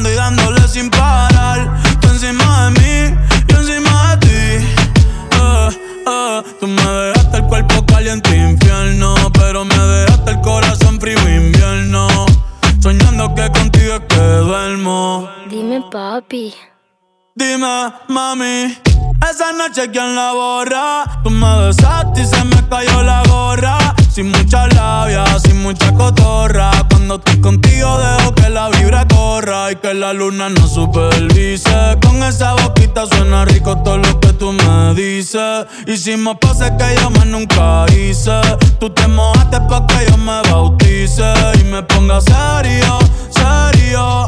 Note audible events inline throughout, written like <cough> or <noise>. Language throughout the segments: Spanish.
Esperando y dándole sin parar. Tú encima de mí, yo encima de ti. Eh, eh, tú me dejaste el cuerpo caliente infierno. Pero me dejaste el corazón frío invierno. Soñando que contigo es que duermo. Dime, papi. Dime, mami. Esa noche, ¿quién la borra? Tú me besaste y se me cayó la gorra. Sin mucha labia, sin mucha cotorra. Cuando estoy contigo dejo que la vibra y que la luna no supervise. Con esa boquita suena rico todo lo que tú me dices. Hicimos poses que yo más nunca hice. Tú te mojaste pa' que yo me bautice y me ponga serio, serio.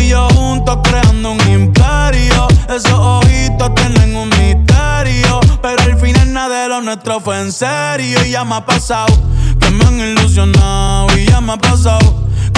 Y yo juntos creando un imperio. Esos ojitos tienen un misterio. Pero al final nada de lo nuestro fue en serio. Y ya me ha pasado que me han ilusionado. Y ya me ha pasado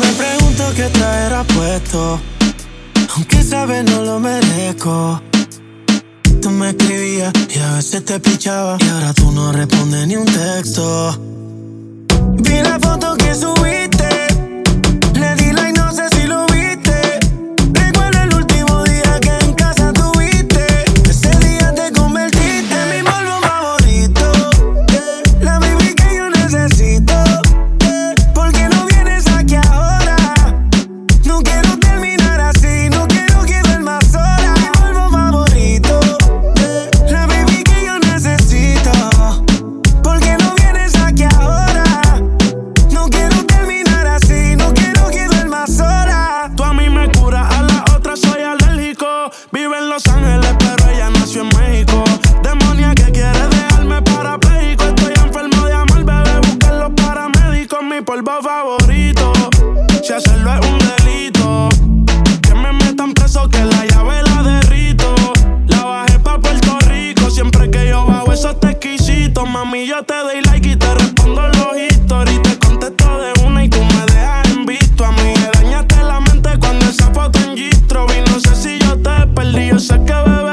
Me pregunto qué traerá puesto. Aunque sabes no lo merezco. Tú me escribías y a veces te pichaba. Y ahora tú no respondes ni un texto. Vi la foto que subiste. Yo te doy like y te respondo los historias. Te contesto de una y tú me dejas en visto. A mí me dañaste la mente cuando esa foto en Gistro vi. No sé si yo te perdí, yo sé que bebé,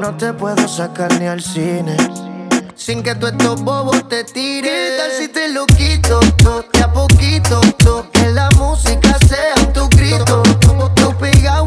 No te puedo sacar ni al cine. Sin que tú estos bobos te tiren. ¿Qué tal si te lo quito? Todo, de a poquito. Todo, que la música sea tu grito. Tú pegado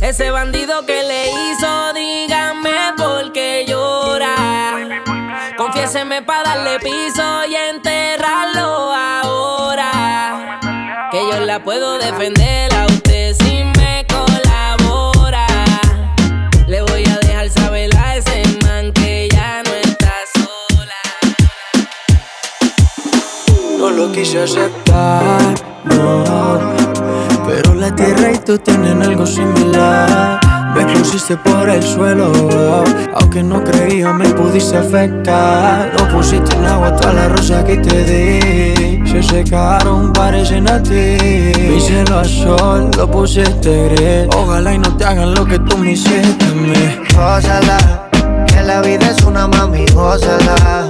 Ese bandido que le hizo, dígame por qué llora. Confiéseme para darle piso y enterrarlo ahora. Que yo la puedo defender a usted si me colabora. Le voy a dejar saber a ese man que ya no está sola. No lo quise aceptar, no pero la tierra y tú tienen algo similar. Me pusiste por el suelo, aunque no creía me pudiste afectar. No pusiste en agua toda la rosa que te di. Se secaron, parecen a ti. Mi cielo a sol, lo pusiste gris. Ojalá y no te hagan lo que tú me hiciste a mí. Gózala, que la vida es una mami, gózala.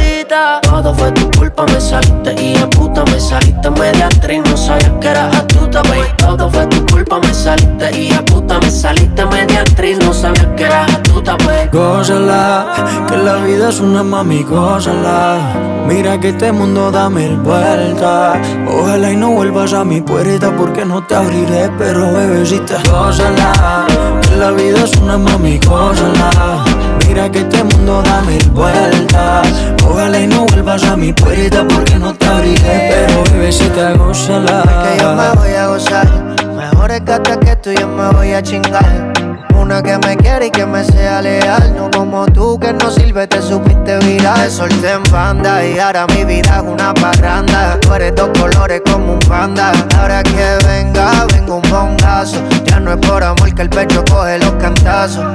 Culpa, me saliste y a puta me saliste media actriz, no sabía que eras astuta, baby. Todo fue tu culpa, me saliste y a puta me saliste media actriz, no sabía que eras astuta, baby. Gózala, que la vida es una mami, gózala. Mira que este mundo da mil vueltas. Ojalá y no vuelvas a mi puerta porque no te abriré, pero bebecita, gózala. Que la vida es una mami, gózala. Mira que este mundo da mil vueltas. Ojalá y no vuelvas a mi puerta porque no te abriré, pero bebecita, gózala. Que yo me voy a gozar. Mejor es que tú yo me voy a chingar. Una que me quiere y que me sea leal. No como tú que no sirve, te supiste viral. Te solté en banda y ahora mi vida es una parranda. Tú eres dos colores como un panda. Ahora que venga, vengo un bongazo. Ya no es por amor que el pecho coge los cantazos.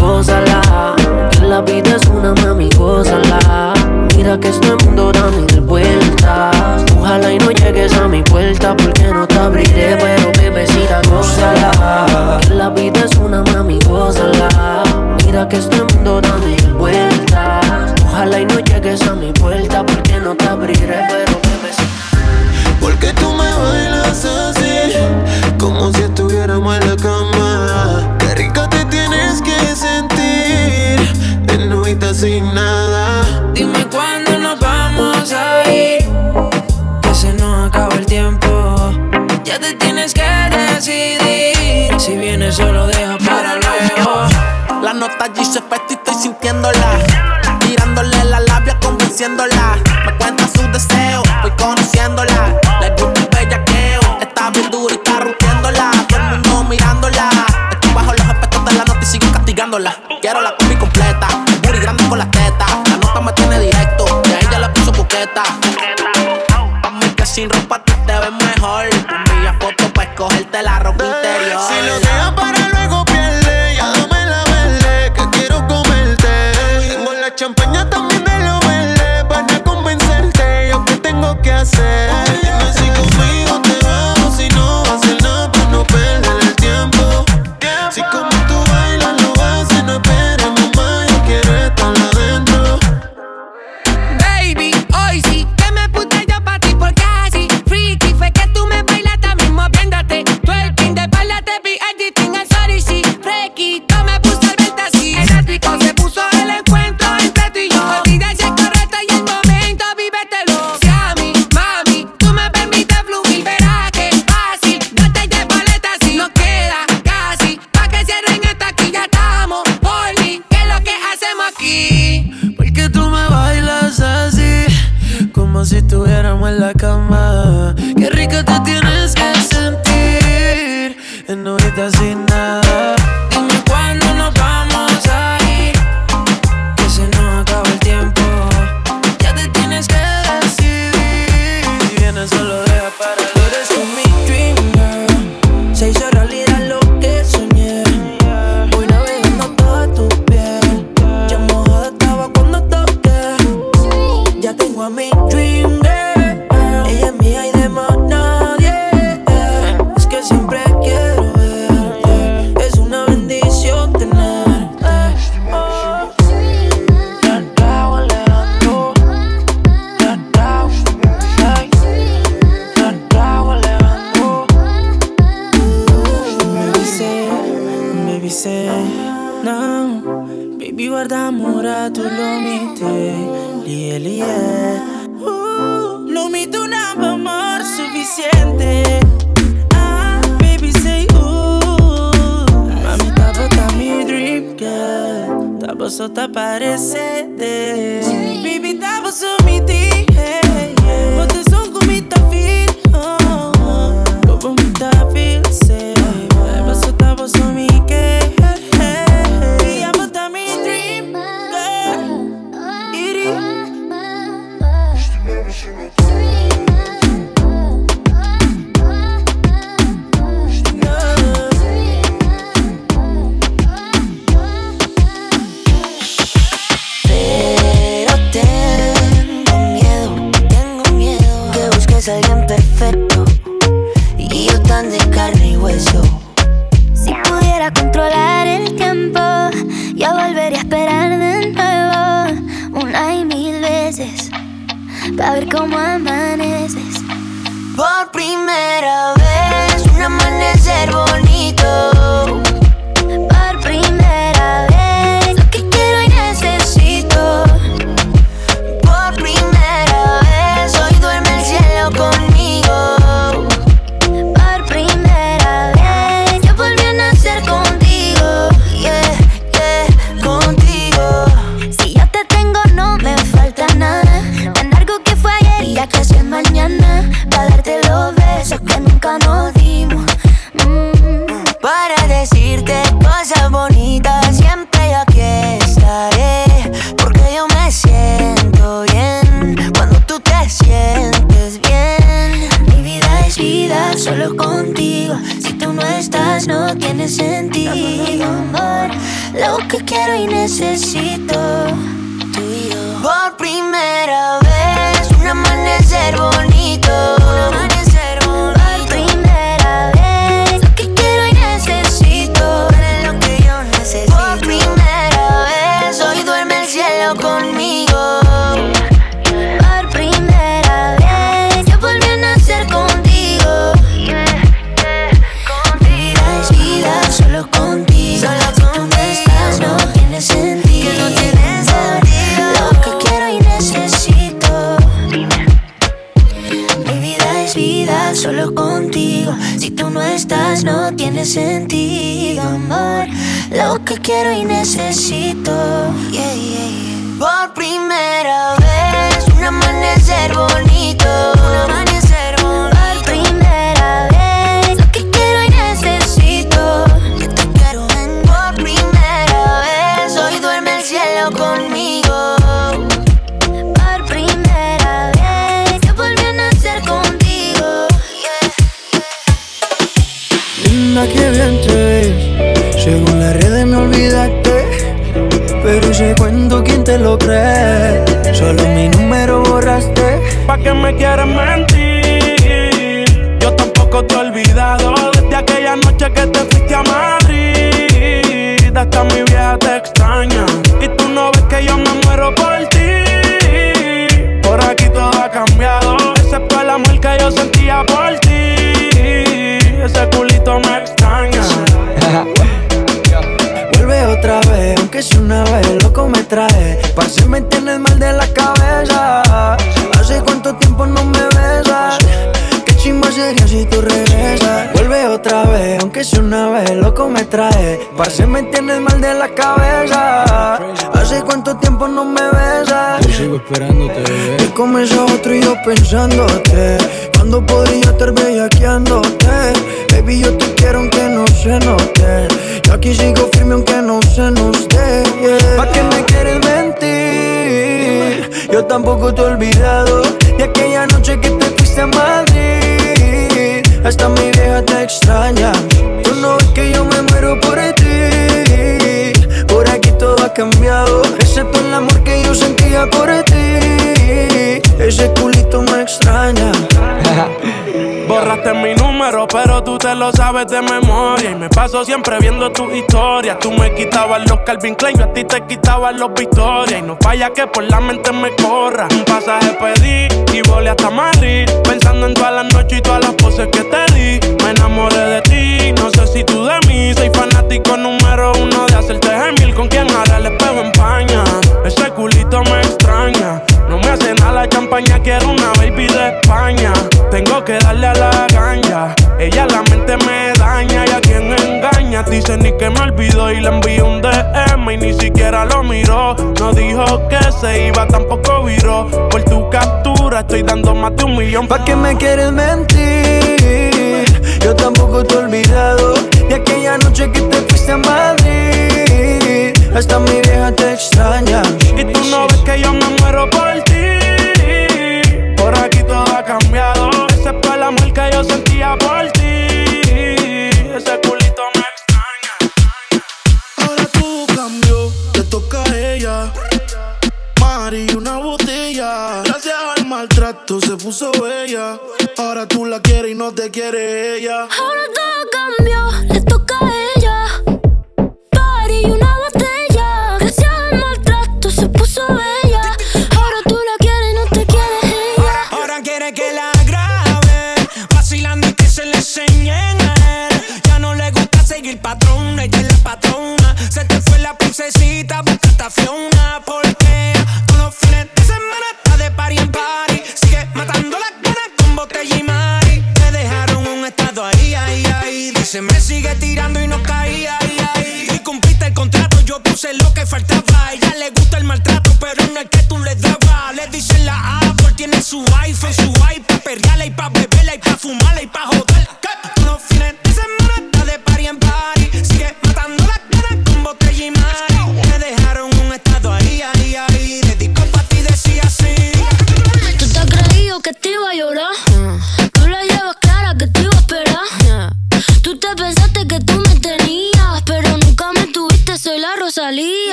Gózala, que la vida es una mami, gózala. Mira que este mundo da mil vueltas. Ojalá y no llegues a mi puerta porque no te abriré, pero bebecita, gózala. Que la vida es una mami, gózala. Mira que este mundo da mil vueltas. Ojalá y no llegues a mi puerta porque no te abriré, pero bebecita. Porque tú me bailas así, como si estuviéramos en la cama. Tienes que sentir, en novita sin nada. Dime cuándo nos vamos a ir, que se nos acaba el tiempo. Ya te tienes que decidir, si vienes solo deja para luego. La nota allí se y estoy sintiéndola. Tirándole la labia, convenciéndola. Me cuenta sus deseos, sentido, amor. Lo que quiero y necesito. Yeah, yeah, yeah. Por primera vez, un amanecer bonito. Un amanecer te lo cree? Solo mi número borraste. ¿Pa' qué me quieres mentir? Yo tampoco te he olvidado desde aquella noche que te fuiste a Madrid. Hasta mi vieja te extraña y tú no ves que yo me muero por ti. Por aquí todo ha cambiado, excepto el amor que yo sentía por ti. Ese culito me extraña. <laughs> Vuelve otra vez, aunque sea una vez, loco me trae. Pase me tienes mal de la cabeza. Hace cuánto tiempo no me besas. Qué chimba sería si tú regresas. Vuelve otra vez, aunque sea una vez, loco me trae. Pase me tienes mal de la cabeza. Hace cuánto tiempo no me besas. Yo sigo esperándote, bebé. Y comes a otro y yo pensándote Cuando podría estar bellaqueándote Baby, yo te quiero aunque no se note Yo aquí sigo firme aunque no se nos dé yeah. ¿Pa' qué me quieres mentir? Yo tampoco te he olvidado De aquella noche que te fuiste a Madrid. Hasta mi vieja te extraña. Tú no ves que yo me muero por ti. Por aquí todo ha cambiado Excepto el amor que yo sentía por ti. Ese culito me extraña. <laughs> Borraste mi pero tú te lo sabes de memoria. Y me paso siempre viendo tu historia. Tú me quitabas los Calvin Klein, yo a ti te quitaba los Victoria. Y no falla que por la mente me corra. Un pasaje pedí y volé hasta Madrid. Pensando en todas las noches y todas las poses que te di. Me enamoré de ti, no sé si tú de mí. Soy fanático número uno de hacerte gemil. Con quien hará el espejo en paña. Ese culito me extraña. Nada la champaña, quiero una baby de España. Tengo que darle a la ganja. Ella la mente me daña y a quien engaña. Dice ni que me olvidó y le envió un DM y ni siquiera lo miró. No dijo que se iba, tampoco viró. Por tu captura estoy dando más de un millón. ¿Pa' qué me quieres mentir? Yo tampoco te he olvidado de aquella noche que te fuiste a Madrid. Hasta mi vieja te extraña. Y tú no ves que yo me muero por ti. Sentía por ti. Ese culito me extraña. Ahora tú cambió, te toca a ella. Mari, una botella. Gracias al maltrato se puso bella. Ahora tú la quieres y no te quiere ella. Ahora todo cambió, Se te fue la princesita, busca a Fiona. Porque todos los fines de semana está de party en party. Sigue matando las ganas con botella y mari. Me dejaron un estado ahí, ahí, ahí. Dice, me sigue tirando y no caía, ahí, ahí. Y cumpliste el contrato, yo puse lo que faltaba. A ella le gusta el maltrato, pero no el que tú le dabas. Le dicen la Apple, tiene su iPhone, su iPad, perreala y pa' beberla y pa' fumarla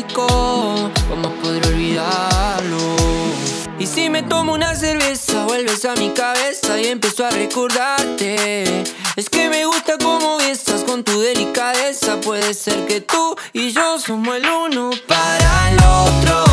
rico, ¿cómo podré olvidarlo? Y si me tomo una cerveza, vuelves a mi cabeza y empiezo a recordarte. Es que me gusta cómo besas con tu delicadeza. Puede ser que tú y yo somos el uno para el otro.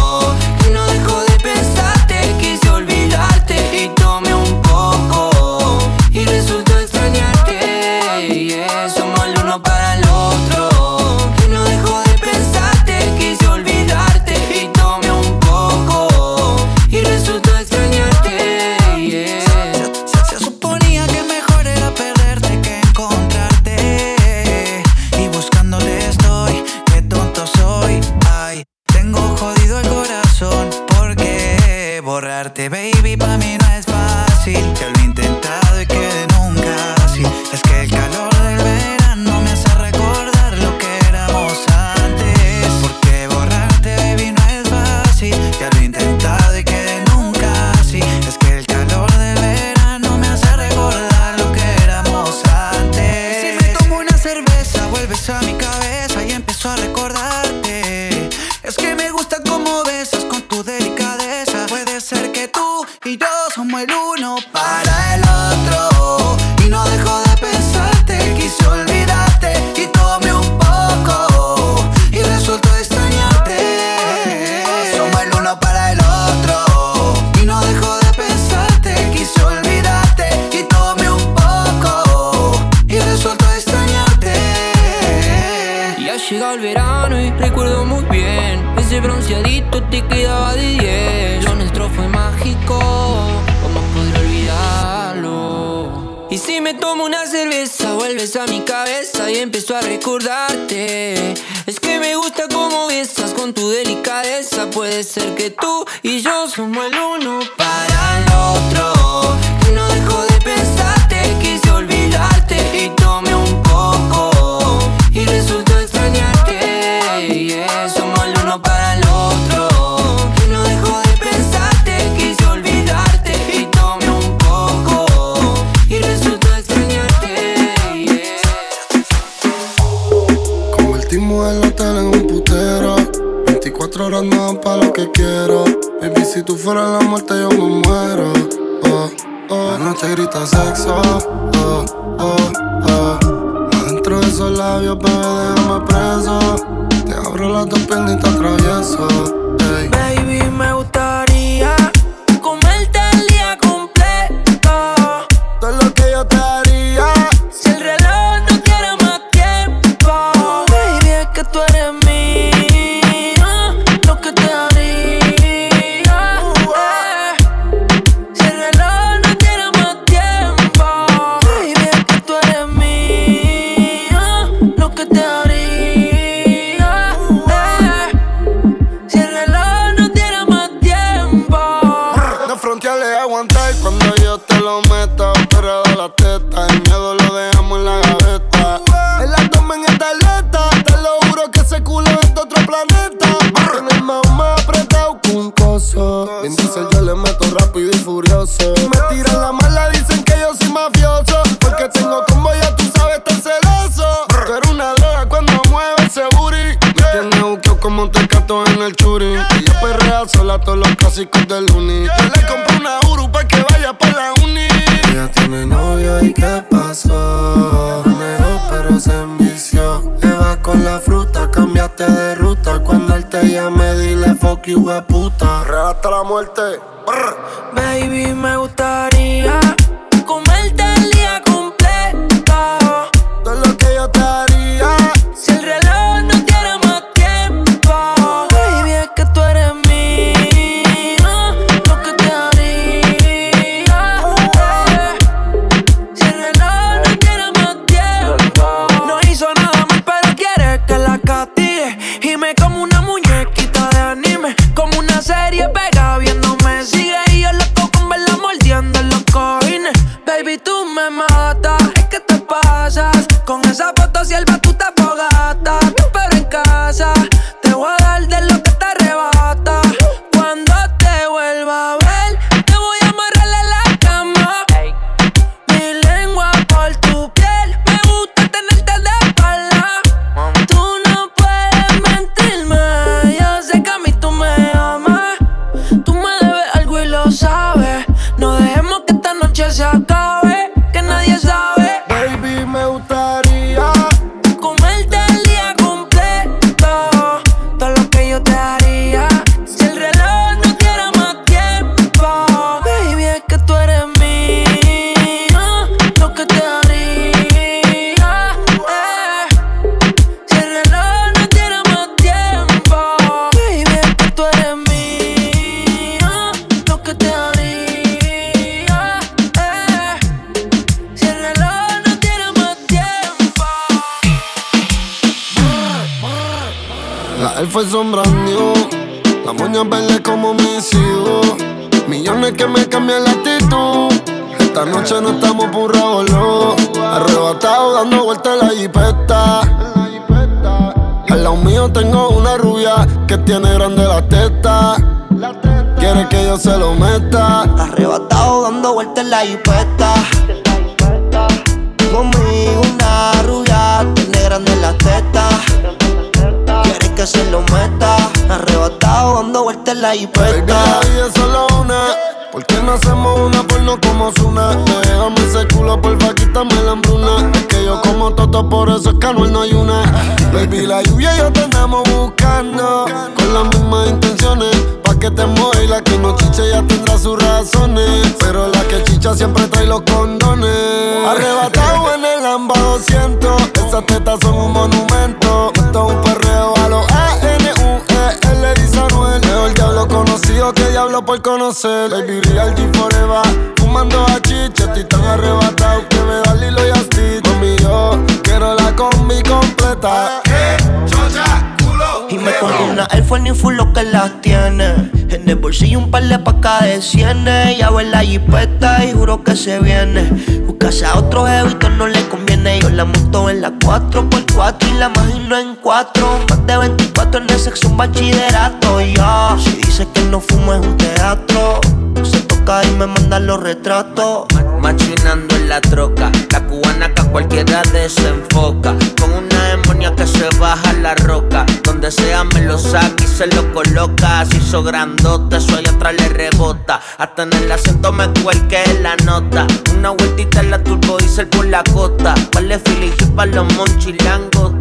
4. Más de 24 en el sexo, un bachillerato. Ya, si dice que no fumo es un teatro. Se toca y me manda los retratos. Machinando en la troca, la cubana que a cualquiera desenfoca. Con una demonia que se baja la roca. Donde sea me lo saca y se lo coloca. Se hizo grandote, allá atrás le rebota. Hasta en el acento me cuelque la nota. Una vueltita en la turbo diesel por la costa. Vale fili para los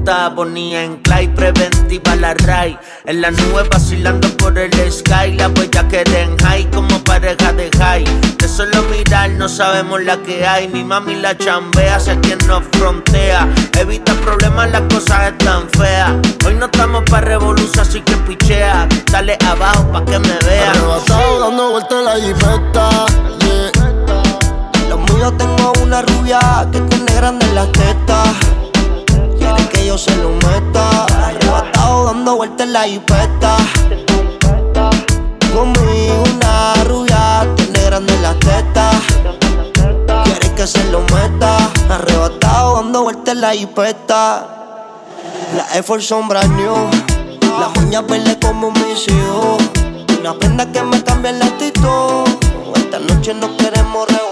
monchilangota. Bonía en clay, preventiva la ray. En la nube vacilando por el sky. La huella que en high como pareja de high. De solo mirar no sabemos la que hay. Mi mami la chambea, sé quien nos frontea. Evita problemas, las cosas están feas. Hoy no estamos pa' revolución, así que pichea. Dale abajo pa' que me vea. Arrebatado dando vueltas en la jipeta yeah. Los míos tengo una rubia que tiene grande las tetas. Quiere que yo se lo meta. Arrebatado dando vueltas en la jipeta. Conmigo una rubia tiene grande las tetas. Quiere que se lo meta. Arrebatado dando vueltas en la jipeta. La Air son brand new. Las uñas verdes como mis hijos. Una prenda que me cambia la actitud. Esta noche no queremos revolver.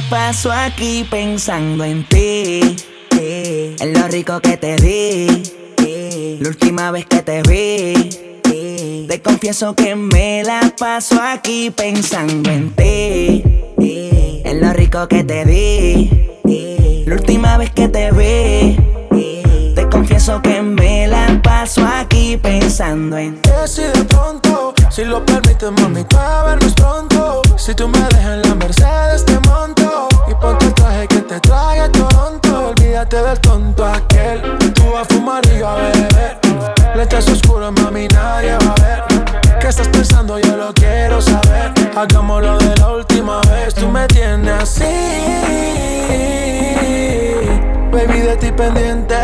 Paso aquí pensando en ti. eh, En lo rico que te di. eh, La última vez que te vi. eh, Te confieso que me la paso aquí pensando en ti. En lo rico que te di. La última vez que te vi. Te confieso que me la paso aquí pensando en ti. Si de pronto, si lo permites, mami, vernos pronto. Si tú me dejas en la Mercedes, Olvídate del tonto aquel. Tú vas a fumar y yo a beber. Lentes oscuras, mami, nadie va a ver. ¿Qué estás pensando? Yo lo quiero saber. Hagámoslo de la última vez. Tú me tienes así. Baby, de ti pendiente.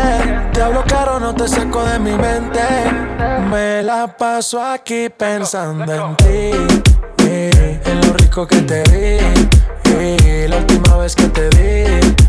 Te hablo caro, no te saco de mi mente. Me la paso aquí pensando en ti. en lo rico que te eh, la última vez que te vi.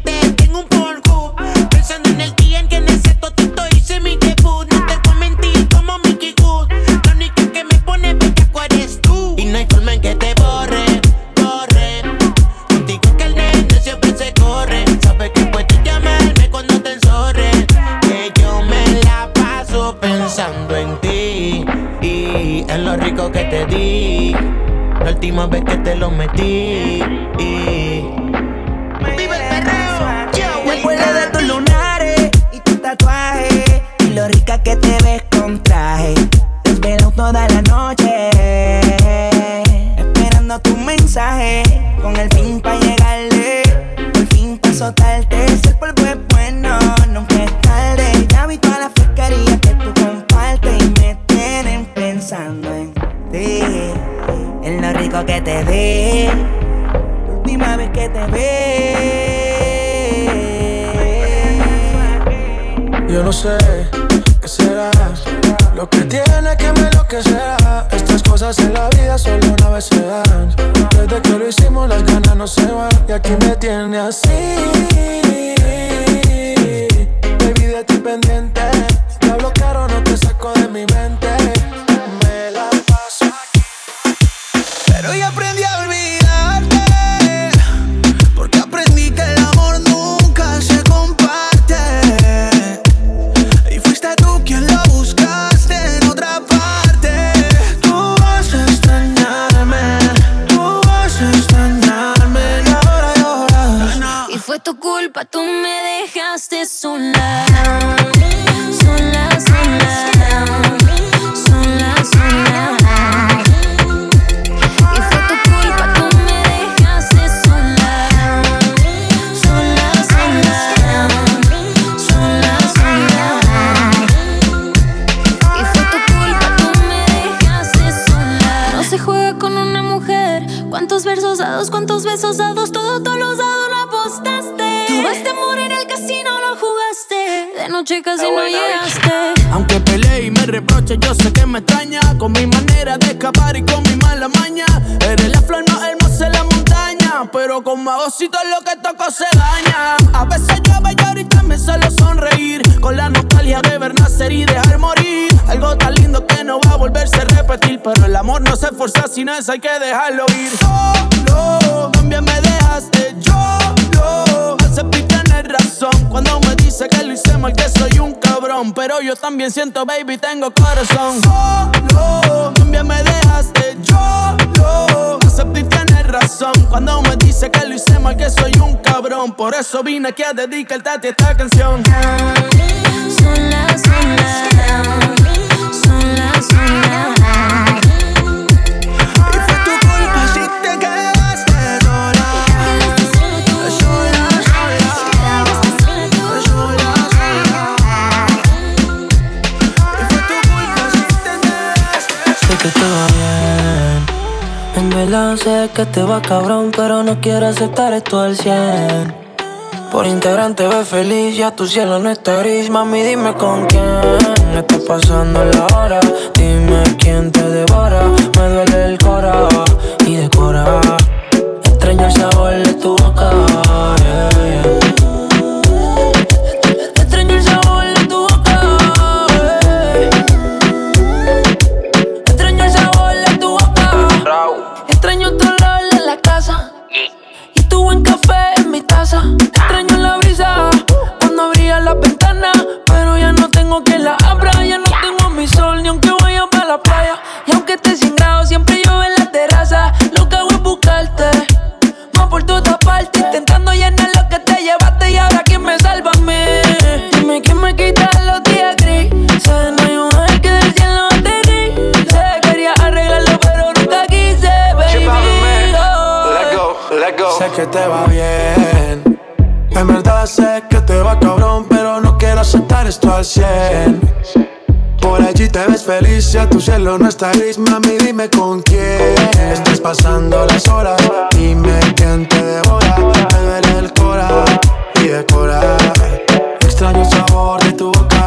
última vez que te lo metí Vive el perreo. Me acuerdo de tus lunares y tu tatuaje. Y lo rica que te ves con traje. Desvelado toda la noche. Esperando tu mensaje. Con el fin pa' no sé qué será lo que tiene que me lo que sea. Estas cosas en la vida solo una vez se dan. Desde que lo hicimos las ganas no se van y aquí me tiene así. Baby de ti pendiente, tú me dejaste. Sola, noche casi no llegaste. Aunque pelee y me reproche, yo sé que me extraña. Con mi manera de escapar y con mi mala maña. Eres la flor más hermosa en la montaña. Pero con magocito lo que toco se daña. A veces llueve y ahorita me solo sonreír. Con la nostalgia de ver nacer y dejar morir. Algo tan lindo que no va a volverse a repetir. Pero el amor no se esfuerza, sino eso hay que dejarlo ir. Solo, también me dejaste yo. Lo acepté Cuando me dice que lo hice mal, que soy un cabrón. Pero yo también siento, baby, tengo corazón. Solo, también me dejaste yo. Lo acepté tener razón. Cuando me dice que lo hice mal, que soy un cabrón. Por eso vine aquí a dedicarte a esta canción. Verdad sé que te va cabrón, pero no quiero aceptar esto al 100. Por integrante ve feliz, ya tu cielo no está gris. Mami, dime con quién está pasando la hora. Dime quién te devora. Me duele el cora y decora. Extraño el sabor de tu boca. Ventana. Pero ya no tengo que la abra. Ya no tengo mi sol, ni aunque vaya para la playa. Y aunque esté sin grado, siempre llueve en la terraza. Lo que hago es buscarte. Más por toda parte. Intentando llenar lo que te llevaste. Y ahora, ¿quién me salva a mí? Dime quién me quita los días grises. No hay un ángel que del cielo te dice. Quería arreglarlo, pero nunca quise, baby. Oh. Sé que te va bien. En verdad sé que te va cabrón, esto al 100. Por allí te ves feliz, ya tu cielo no está gris, mami, dime con quién estás pasando las horas. Dime quién te devora, me duele el cora y decora. Extraño el sabor de tu boca.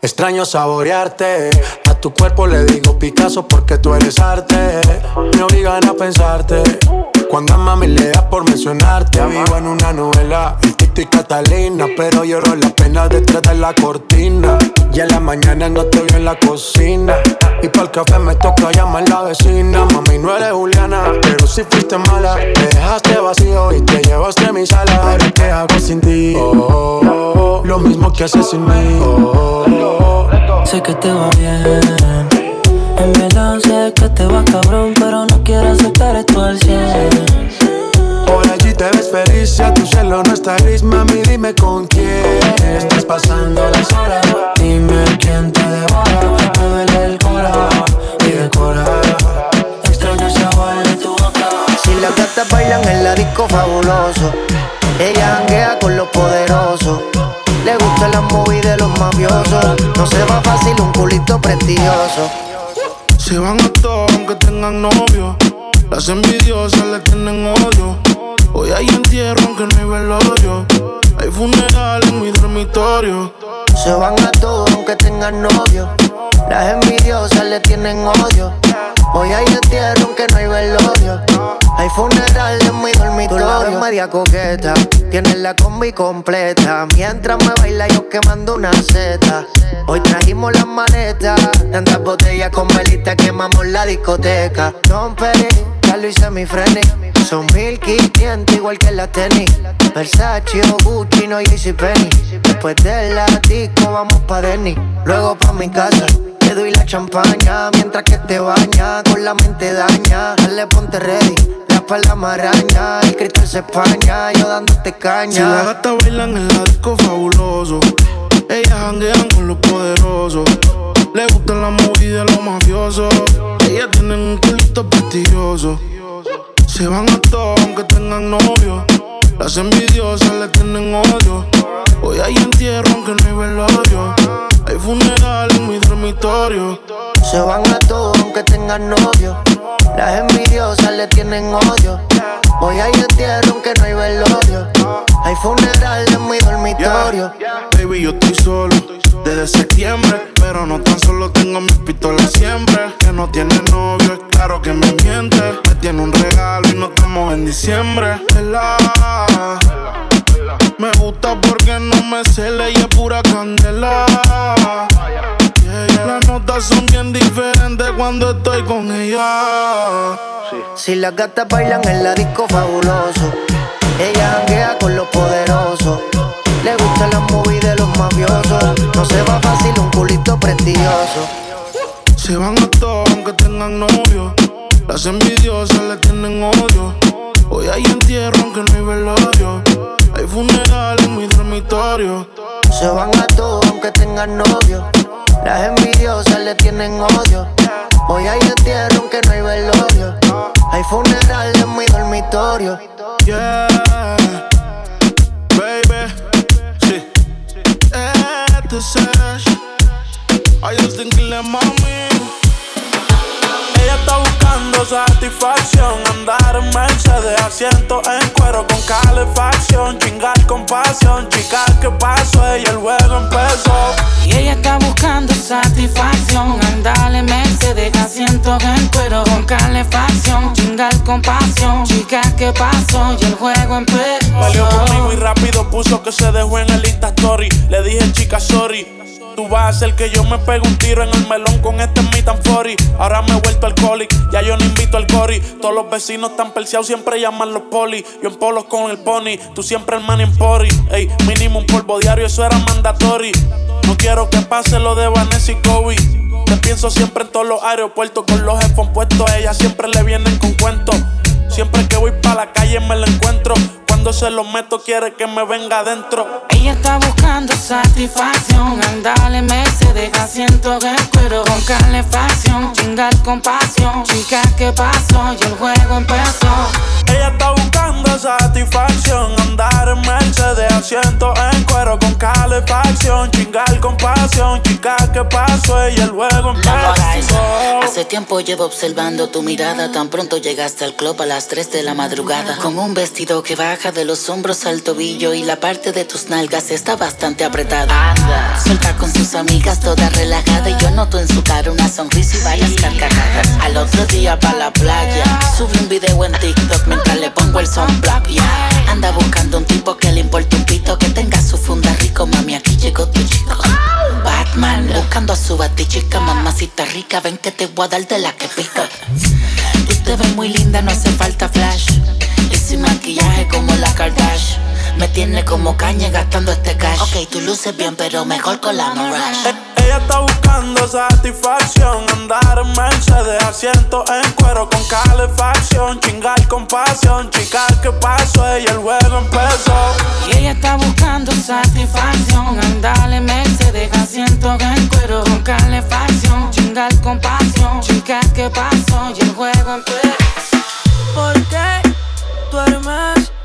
Extraño saborearte. A tu cuerpo le digo Picasso porque tú eres arte. Me obligan a pensarte. Cuando a mami le da por mencionarte. Vivo en una novela, el Tito y Catalina. Pero lloro la pena detrás de la cortina. Y en la mañana no te veo en la cocina. Y para el café me toca llamar la vecina. Mami, no eres Juliana, pero si fuiste mala. Me dejaste vacío y te llevaste mi sala. Ahora, ¿qué hago sin ti? Oh, oh, oh. Lo mismo que haces sin mí. Oh, oh, oh. Sé que te va bien. En verdad sé que te va cabrón, pero no quiero aceptar esto al 100. Por allí te ves feliz, ya tu cielo no está gris, mami, dime con quién estás pasando las horas. Dime quién te devora, me duele el cora y decora. Extraño el sabor de tu boca. Si las gatas bailan en la disco fabuloso, ella janguea con los poderosos. Le gustan las movies de los mafiosos. No se va fácil un culito prestigioso. Se van a todos aunque tengan novio. Las envidiosas le tienen odio. Hoy hay entierro aunque no hay velorio. Hay funeral en mi dormitorio. Se van a todos aunque tengan novio. Las envidiosas le tienen odio. Hoy hay entierro aunque no hay velorio. Hay funeral en mi dormitorio. media coqueta, tienes la combi completa. Mientras me baila yo quemando una seta. Hoy trajimos las maletas. Tantas botellas con velita quemamos la discoteca. Don Peri, lo hice mi freni. Son 1500 igual que la tenis. Versace o Gucci, no Penny. Después de la vamos pa' Denny. Luego pa' mi casa. Te doy la champaña mientras que te baña. Con la mente daña. Dale, ponte ready. La espalda maraña. El cristal se españa. Yo dándote caña. Si las gatas bailan en la disco fabuloso. Ellas janguean con los poderosos. Le gustan la movida de los mafiosos. Ellas tienen un culito prestigioso. Se van a todos aunque tengan novio. Las envidiosas le tienen odio. Hoy hay entierro aunque no hay velorio. Hay funeral en mi dormitorio. Se van a todos aunque tengan novio. Las envidiosas le tienen odio. Hoy hay entierro aunque no hay velorio. Hay funeral en mi dormitorio. Baby, yo estoy solo desde septiembre. Pero no tan solo tengo mis pistolas siempre. Que no tiene novio, es claro que me miente. Me tiene un regalo y no estamos en diciembre. Me gusta porque no me cele y es pura candela. Las notas son bien diferentes cuando estoy con ella. Si las gatas bailan en la disco fabuloso, ella janguea con los poderosos. Le gustan las movies de los mafiosos. No se va fácil un culito prestigioso. Se van a todos aunque tengan novio. Las envidiosas le tienen odio. Hoy hay entierro aunque no hay velorio. Hay funeral en mi dormitorio. Se van a todos aunque tengan novio. Las envidiosas le tienen odio. Hoy hay entierro aunque no hay velorio. Hay funeral en mi dormitorio. Yeah, baby. Sí. Este es think le mami. Ella está buscando satisfacción. Andar en Mercedes, asiento en cuero con calefacción. Chingar con pasión, chica, ¿qué pasó? Ella el juego empezó. Y ella está buscando satisfacción. Andar en Mercedes, asiento en cuero con calefacción. Chingar con pasión, chica, ¿qué pasó? Y el juego empezó. Peleó conmigo y rápido puso que se dejó en el Insta Story. Le dije, chica, sorry. Tú vas a hacer que yo me pegue un tiro en el melón con este mi tan Ahora me he vuelto alcoholic, ya yo no invito al cori. Todos los vecinos están perseados, siempre llaman los poli. Yo en polos con el pony, tú siempre el man en pori. Ey, mínimo un polvo diario, eso era mandatory. No quiero que pase lo de Vanessa y Kobe. Te pienso siempre en todos los aeropuertos con los headphones puestos. A ella siempre le vienen con cuentos. Siempre que voy pa' la calle me la encuentro. Cuando se lo meto quiere que me venga adentro. Ella está buscando satisfacción. Andale se deja asiento en cuero con calefacción. Chingar con pasión. Chica, ¿qué pasó? Y el juego empezó. Ella está buscando satisfacción. Andar en Mercedes, asiento en cuero con calefacción. Chingar con pasión. Chica, ¿qué pasó? Y el juego empezó. Hace tiempo llevo observando tu mirada. Tan pronto llegaste al club a las 3 de la madrugada. Con un vestido que baja de los hombros al tobillo. Y la parte de tus nalgas está bastante apretada. Suelta con sus amigas, toda relajada. Y yo noto en su cara una sonrisa y varias carcajadas. Al otro día pa' la playa. Sube un video en TikTok mientras le pongo el sunblock. Yeah. Anda buscando un tipo que le importe un pito. Que tenga su funda rico, mami. Aquí llegó tu chico. Batman buscando a su batichica. Mamacita rica, ven que te voy a dar de la que pica. Tú te ves muy linda, no hace falta flash. Y sin maquillaje como la Kardashian. Me tiene como caña gastando este cash. Ok, tú luces bien, pero mejor con la Mirage. Ella está buscando satisfacción. Andar en Mercedes, asiento en cuero con calefacción. Chingar con pasión, chica, ¿qué pasó? Ella el juego empezó. Y ella está buscando satisfacción. Andar en Mercedes, asiento en cuero con calefacción. Chingar con pasión, chica, ¿qué pasó? Y el juego empezó. ¿Por qué sola?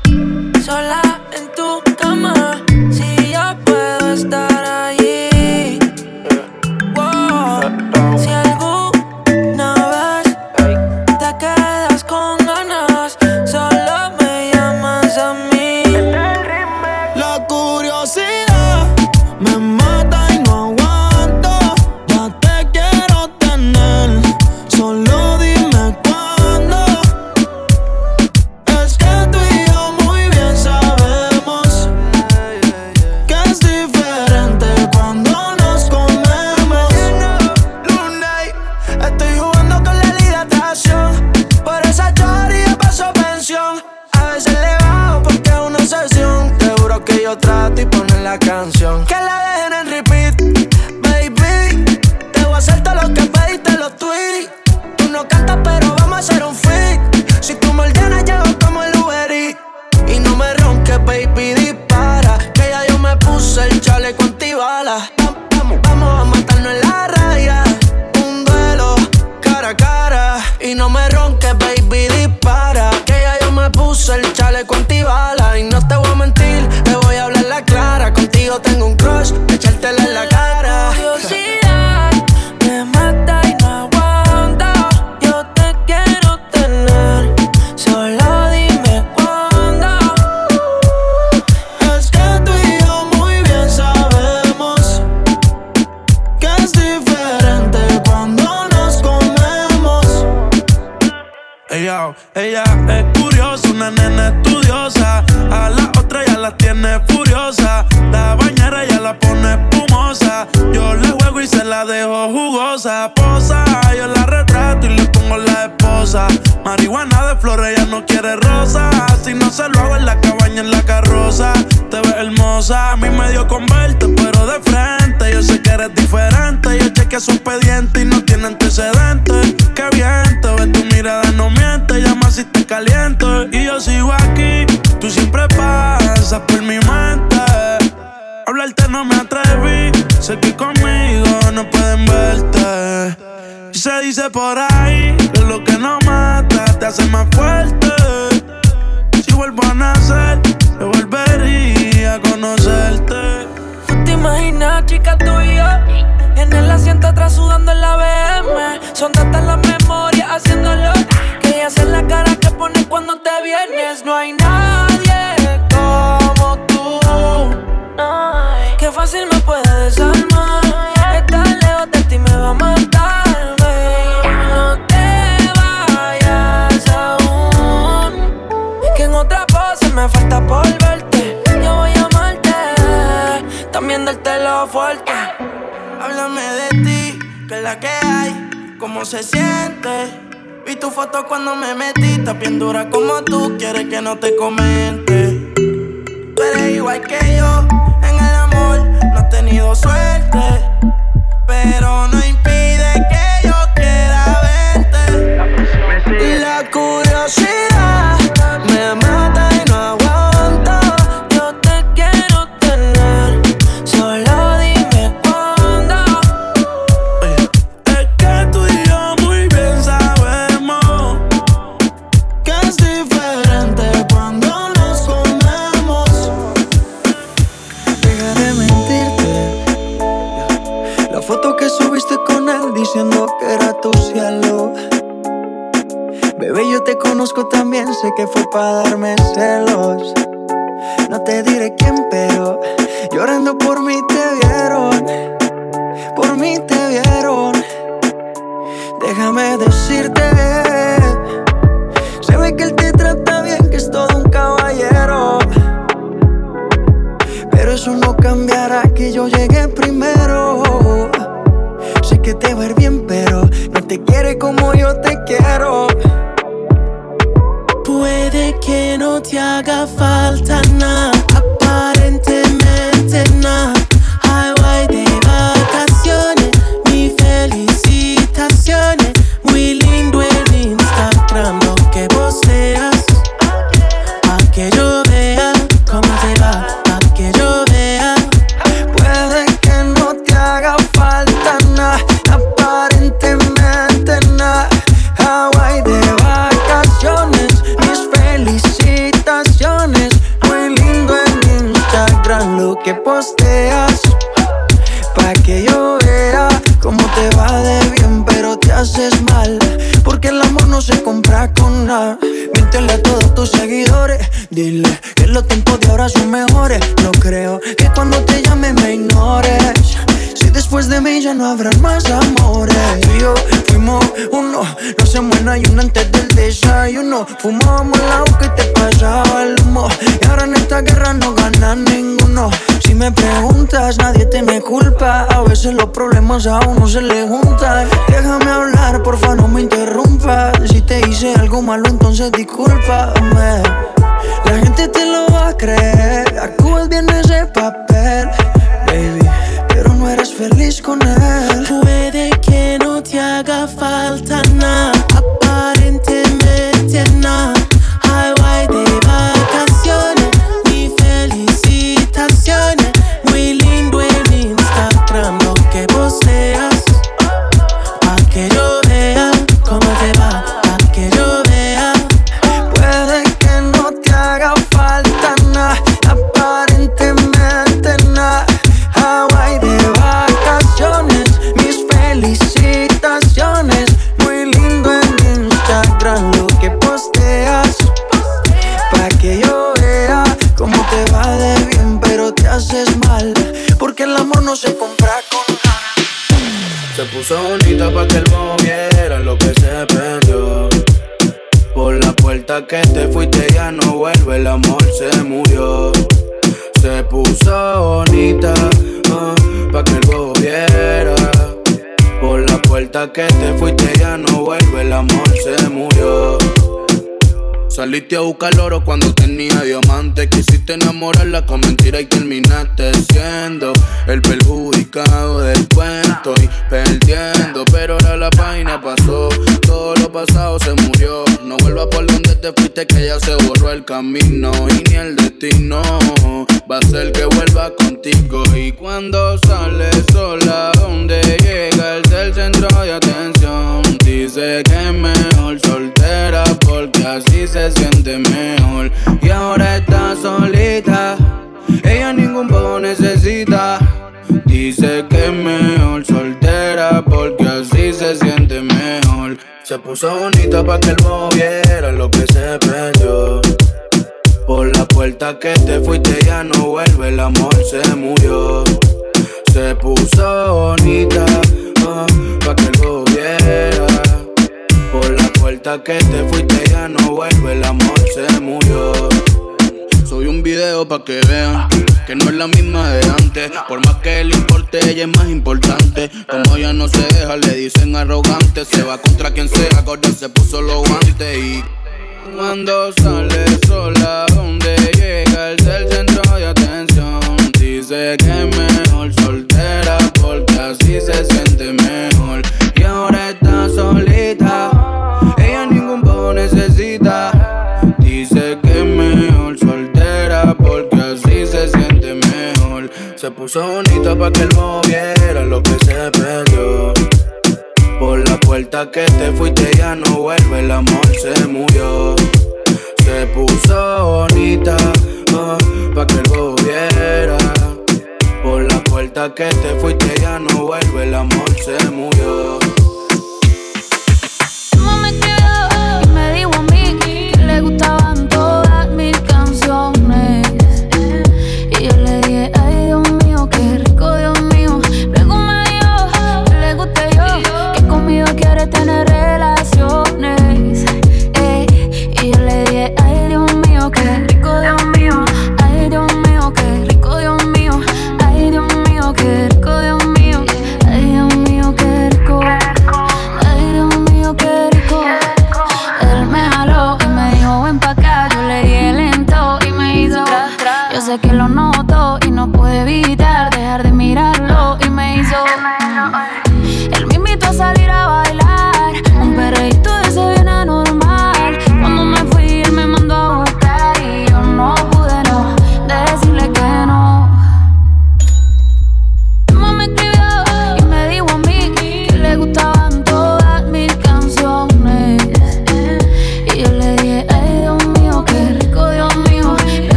es más importante. Como ella no se deja, le dicen arrogante. Se va contra quien sea, gorda se puso los guantes y. Cuando sale sola, donde llega el del centro de atención, dice que me puso bonita pa' que el mojo viera lo que se perdió. Por la puerta que te fuiste ya no vuelve, el amor se murió. Se puso bonita oh, pa' que el mojo viera. Por la puerta que te fuiste ya no vuelve, el amor se murió.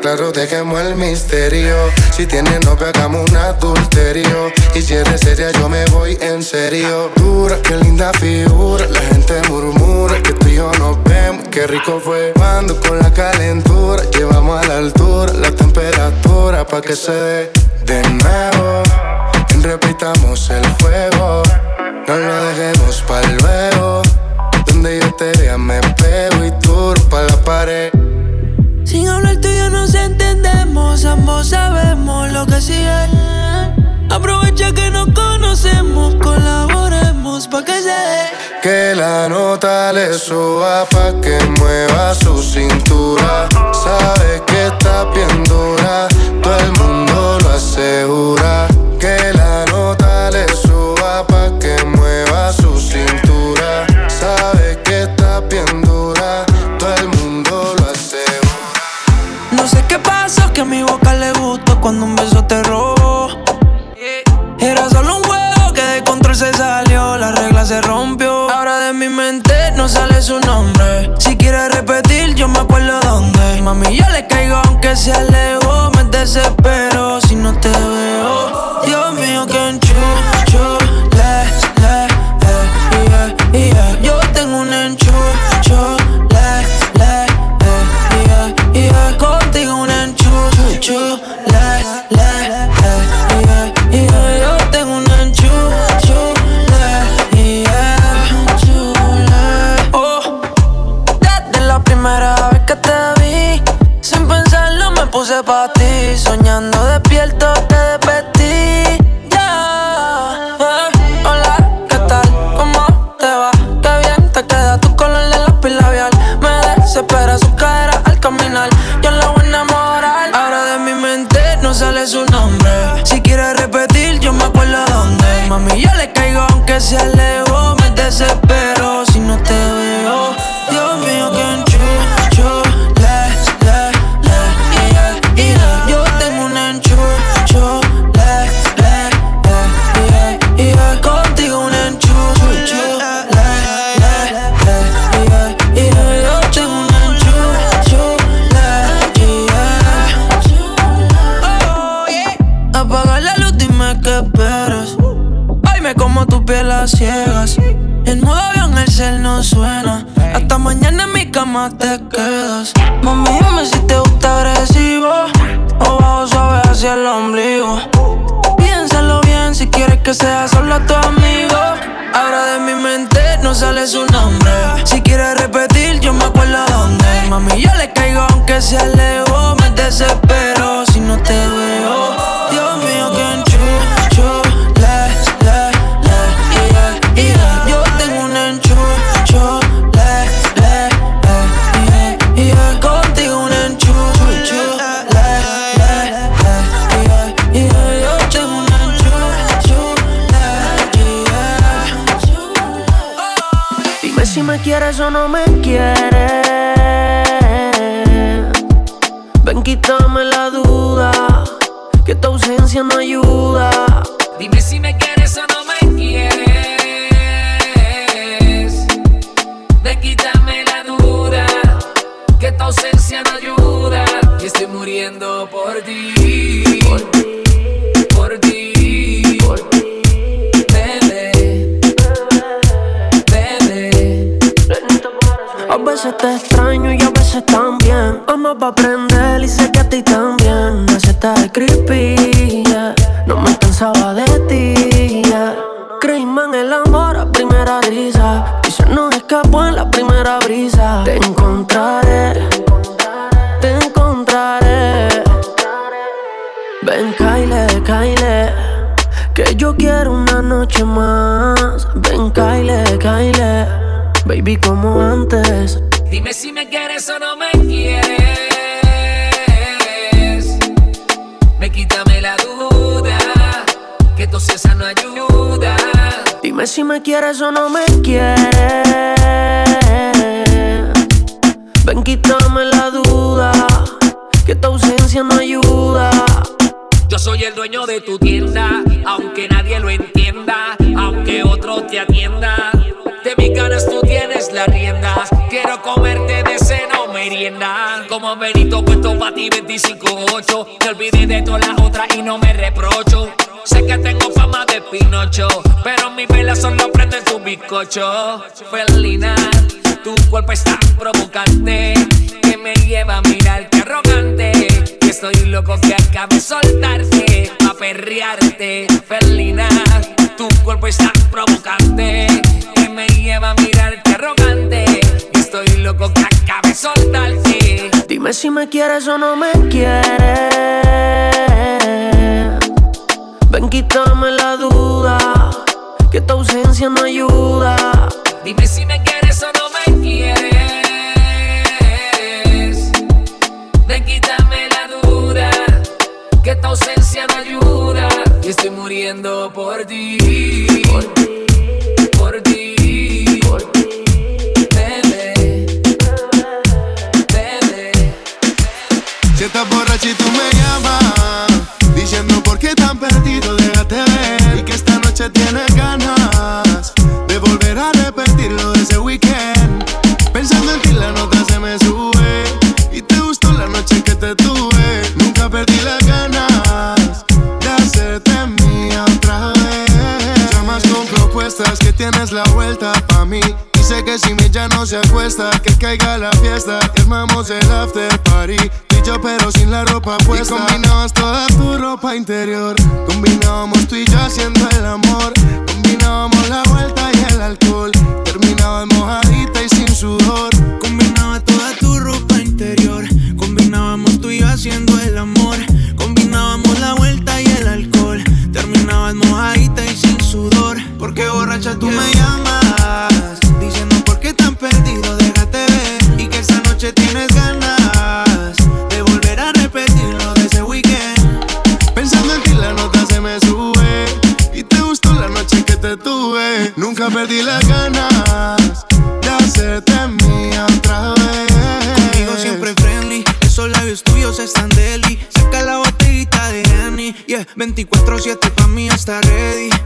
claro, dejemos el misterio. Si tienes novia, hagamos un adulterio. Y si eres seria, yo me voy en serio. Dura, qué linda figura. La gente murmura que tú y yo nos vemos. Qué rico fue. Cuando con la calentura, llevamos a la altura la temperatura. Pa' que se dé de nuevo. Repitamos el Dale suba pa' que mueva su cintura. Sabe que está bien dura, todo el mundo lo asegura. Que la nota le suba pa' que mueva su cintura. Sabe que está bien dura, todo el mundo lo asegura. No sé qué pasó que a mi boca le gustó cuando un beso te robó. Era solo un juego que de control se salió, la regla se rompió su nombre. Si quiere repetir, yo me acuerdo dónde. Mami, yo le caigo aunque se alejó. Me desespero si no te veo. Dios mío, que felina. Tu cuerpo es tan provocante que me lleva a mirarte arrogante. Estoy loco que acabe soltarte, a perrearte, felina. Tu cuerpo es tan provocante que me lleva a mirarte arrogante. Estoy loco que acabe soltarte. Dime si me quieres o no me 4-7 pa' mí está ready.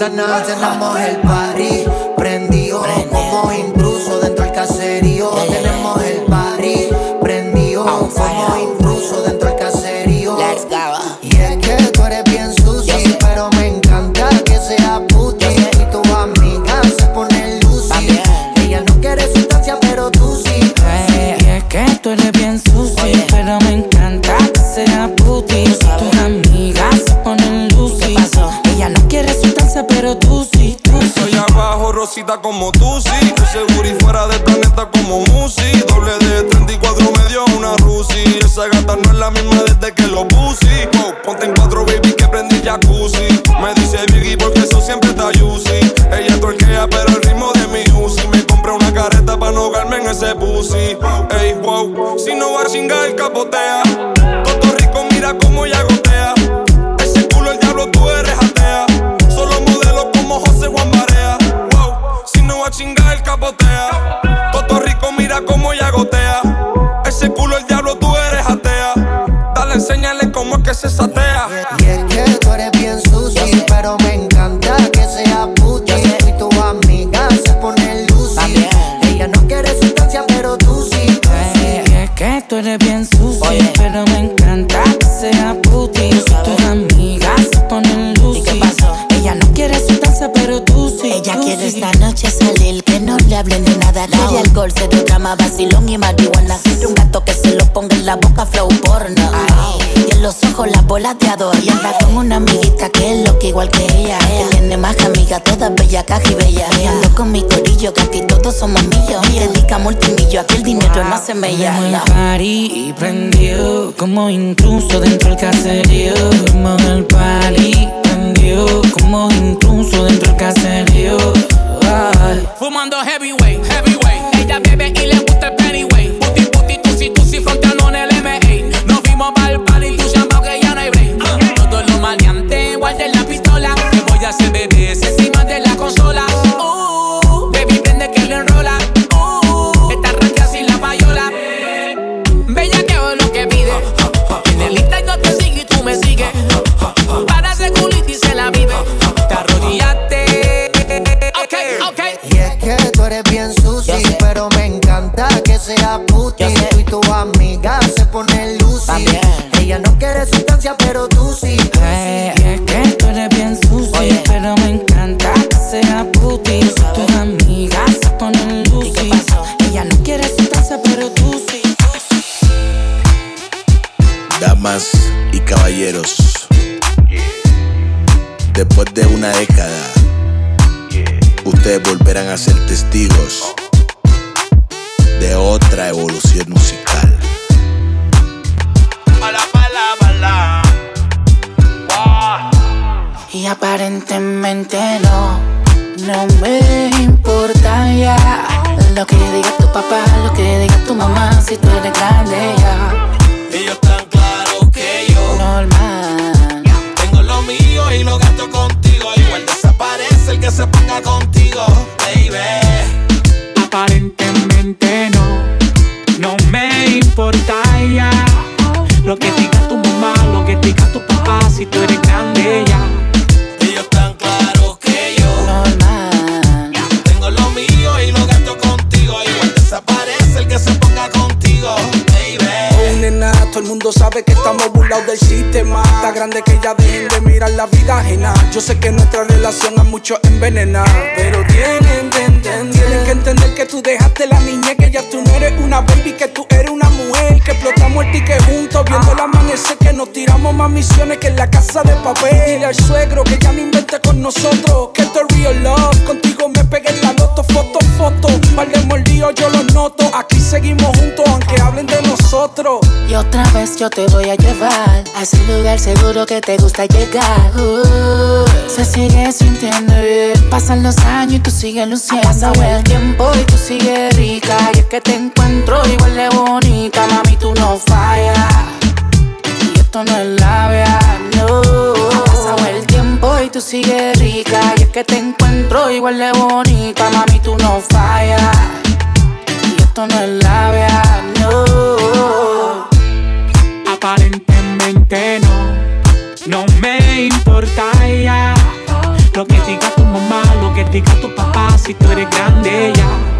ganas, llenamos el party. como chocolateado. Ella anda con una amiguita que es loca igual que ella. ella. Tiene más que amiga, toda bella, caja y bella. Ando con mi corillo, que aquí todos somos millos. Dedica multimillo, aquí el dinero wow. no se me llama. el y prendió, como intruso dentro del caserío. Como el party prendió, como intruso dentro del caserío. Fumando heavyweight, heavyweight. Nos tiramos más misiones que en la casa de papel. Dile al suegro que ya no invente con nosotros, que esto es real love. Contigo me pegué en la loto, foto, foto. Par de mordidos yo los noto. Aquí seguimos juntos, aunque hablen de nosotros. Y otra vez yo te voy a llevar a ese lugar seguro que te gusta llegar. Uh, se sigue sintiendo bien. Pasan los años y tú sigues luciendo. Pasa el tiempo y tú sigues rica. Y es que te encuentro igual de bonita, mami, tú no fallas. Esto no es labia, no. Pasa el tiempo y tú sigues rica. Y es que te encuentro igual de bonita, mami, tú no fallas. Y esto no es labia, no. Aparentemente no, no me importa ya. Lo que diga tu mamá, lo que diga tu papá, si tú eres grande ya.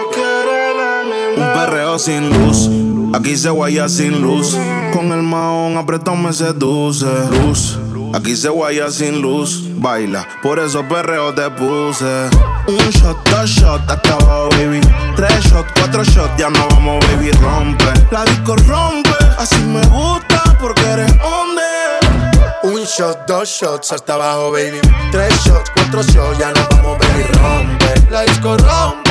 Un perreo sin luz. Aquí se guaya sin luz. Con el maón apretado me seduce. Luz. Aquí se guaya sin luz. Baila, por eso perreo te puse. Un shot, dos shots, hasta abajo, baby. Tres shots, cuatro shots, ya no vamos, baby, rompe. La disco rompe, así me gusta porque eres hombre. Un shot, dos shots hasta abajo, baby. Tres shots, cuatro shots, ya nos vamos, baby, rompe. La disco rompe,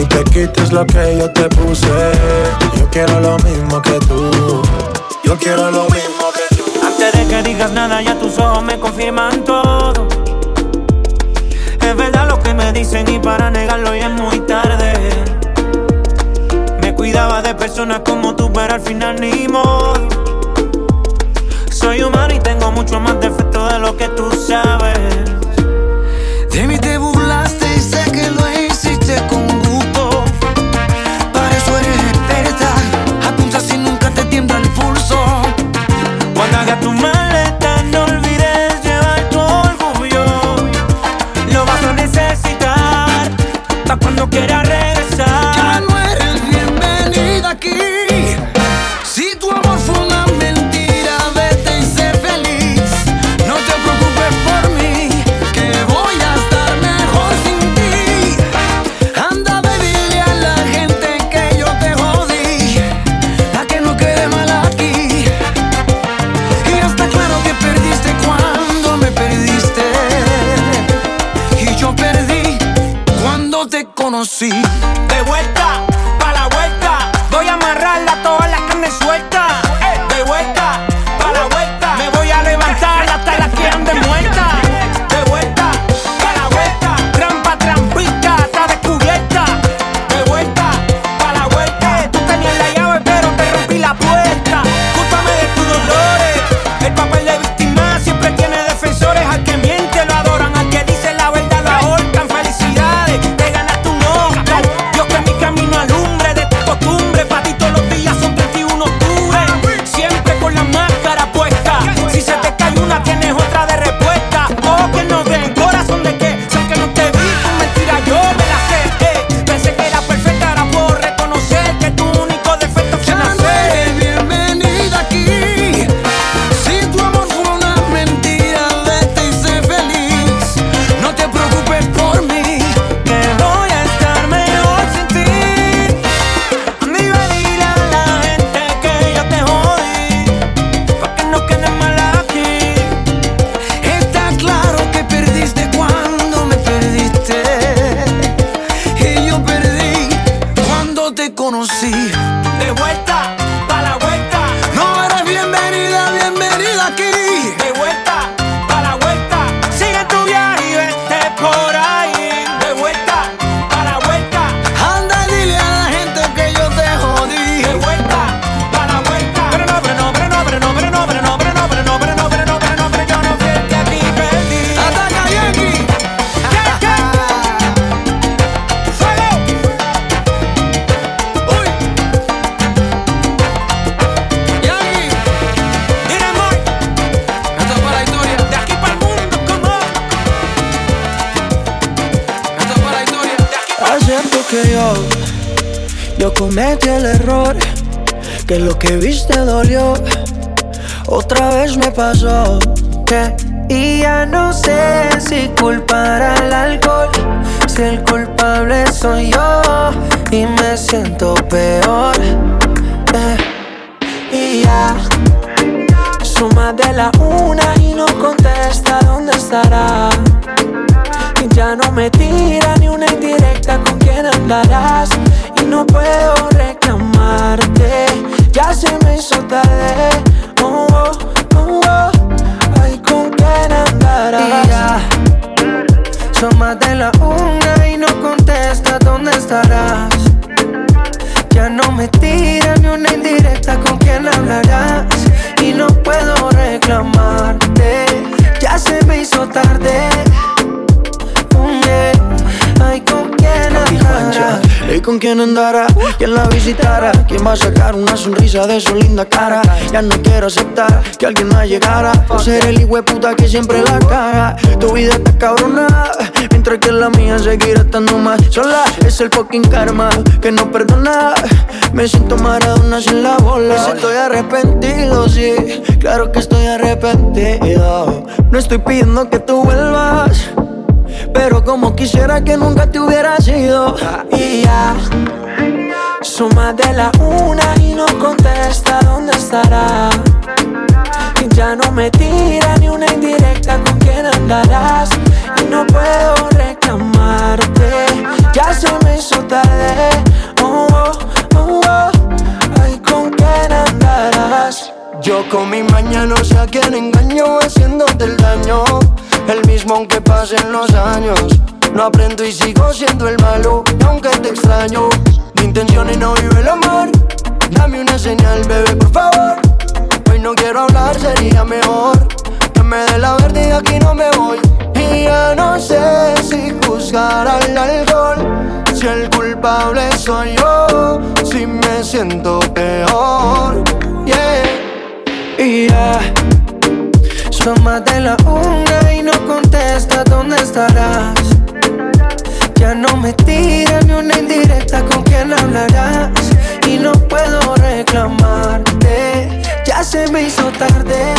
y te quites lo que yo te puse. Yo quiero lo mismo que tú. Yo quiero lo mismo que tú. Antes de que digas nada, ya tus ojos me confirman todo. Es verdad lo que me dicen y para negarlo ya es muy tarde. Me cuidaba de personas como tú, pero al final ni modo. Soy humano y tengo mucho más defectos de lo que tú sabes. sola. Es el fucking karma que no perdona. Me siento maradona sin la bola. Estoy arrepentido, sí, claro que estoy arrepentido. No estoy pidiendo que tú vuelvas, pero como quisiera que nunca te hubiera sido. Ah. Y ya, son de la una y no contesta dónde estará. Y ya no me tira ni una indirecta con quién andarás. Y no puedo reclamar Con mi mañana sé a quién engaño haciéndote el daño. El mismo aunque pasen los años. No aprendo y sigo siendo el malo, y aunque te extraño. Mi intención es no vive el amor. Dame una señal, bebé, por favor. Hoy no quiero hablar, sería mejor que me dé la verde y aquí no me voy. Y ya no sé si juzgar al alcohol, si el culpable soy yo, si me siento peor. Yeah. Ya de la una y no contesta dónde estarás. Ya no me tira ni una indirecta con quien hablarás. Y no puedo reclamarte, ya se me hizo tarde.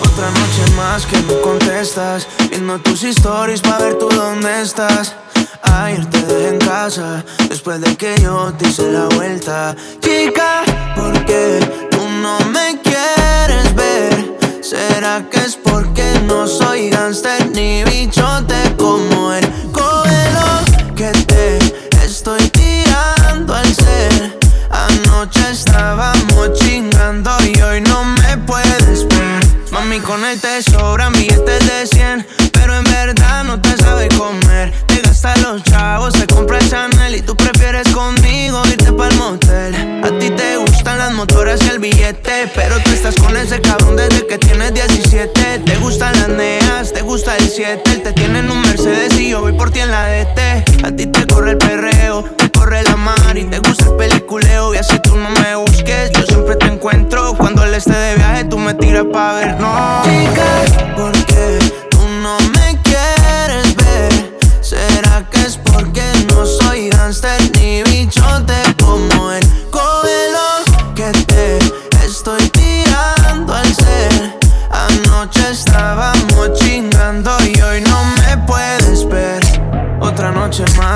Otra noche más que no contestas, viendo tus stories para ver tú dónde estás. Ayer te dejé en casa, después de que yo te hice la vuelta. Chica, ¿por qué tú no me quieres ver? ¿Será que es porque no soy gangster ni bichote como el Cógelo que te estoy tirando al ser. Anoche estábamos chingando y hoy no me puedes ver. Mami, con él te sobran billetes de 100. Pero en verdad no te sabe comer. Te gasta los chavos, te compra el Chanel Y tú prefieres conmigo irte pa'l motel. A ti te gustan las motoras y el billete Pero tú estás con ese cabrón desde que tienes 17 Te gustan las neas, te gusta el 7 Él te tiene en un Mercedes y yo voy por ti en la DT A ti te corre el perreo, te corre la mar Y te gusta el peliculeo. Y así tú no me busques Yo siempre te encuentro. Cuando él esté de viaje Tú me tiras pa' ver, no Chicas, ¿por qué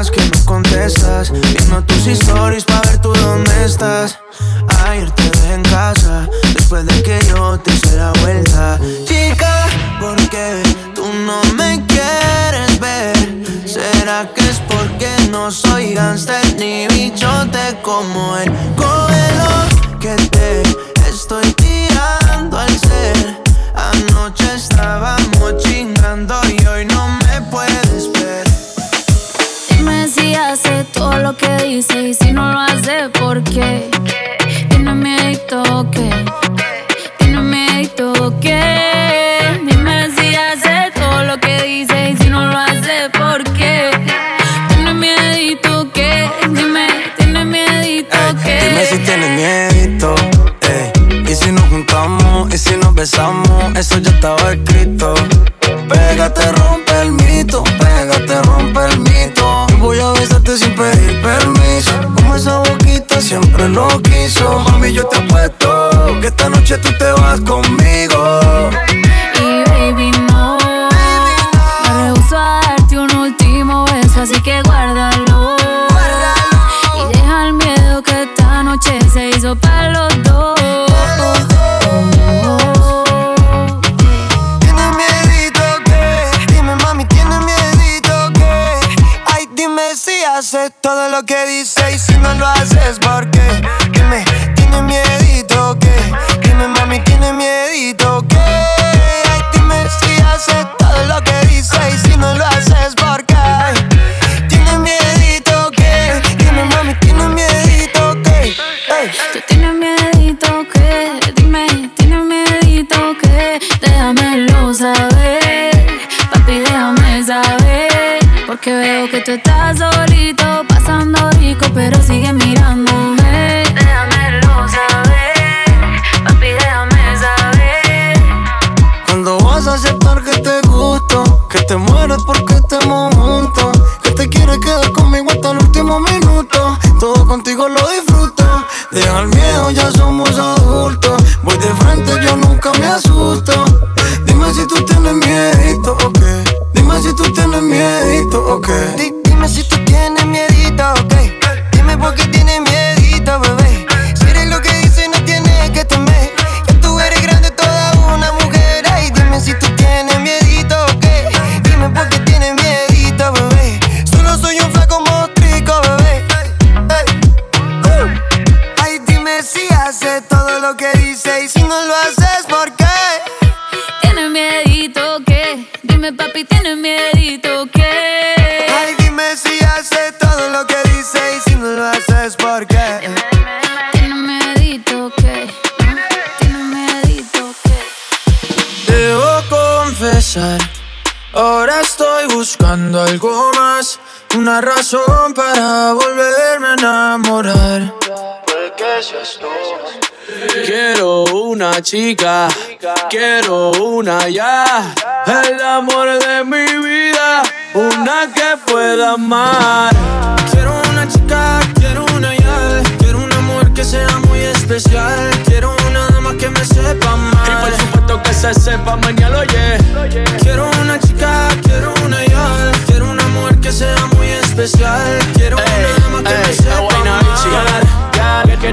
más que no contestas Viendo tus stories pa' ver tú dónde estás Ayer te dejé en casa Después de que yo te hice la vuelta Chica, ¿por qué tú no me quieres ver? ¿Será que es porque no soy gangster ni bichote como él? Cógelo que te estoy tirando al ser Anoche estábamos chingando y hoy no todo lo que dice y si no lo hace, ¿por qué? Tiene miedo o qué? Tiene miedo o qué? Dime si hace todo lo que dice y si no lo hace, ¿por qué? Tiene miedo o qué? Dime, tiene miedo o qué? Dime si tienes miedito, ey. Y si nos juntamos, y si nos besamos, eso ya estaba escrito. Pégate, rompe el mito, pégate, rompe el mito. Besarte sin pedir permiso. Como esa boquita siempre lo quiso. Mami, yo te apuesto que esta noche tú te vas conmigo. Todo lo que dice y si no lo haces, ¿por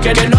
Que,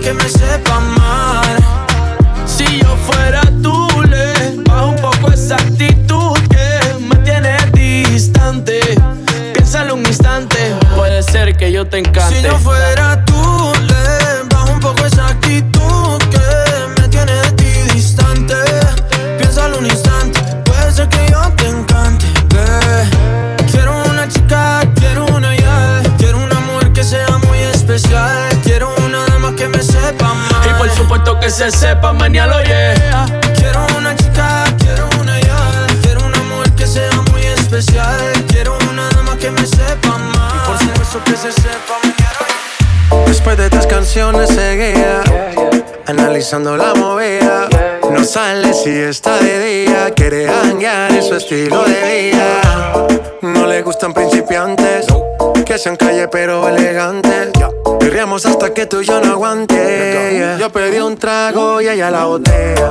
que me sepa mal. Si yo fuera tú, le bajo un poco esa actitud que me tiene distante. Piénsalo un instante, puede ser que yo te encante. Si yo fuera que se sepa, mañana yeah. Quiero una chica, quiero una ya, quiero una mujer que sea muy especial. Quiero una dama que me sepa mal. Y por supuesto que se sepa mañana. Después de tres canciones seguía Analizando la movida No sale si está de día Quiere hanguear en su estilo de vida No le gustan principiantes Que sean calle pero elegantes. Perreamos hasta que tú y yo no aguante Yo pedí un trago y ella la botella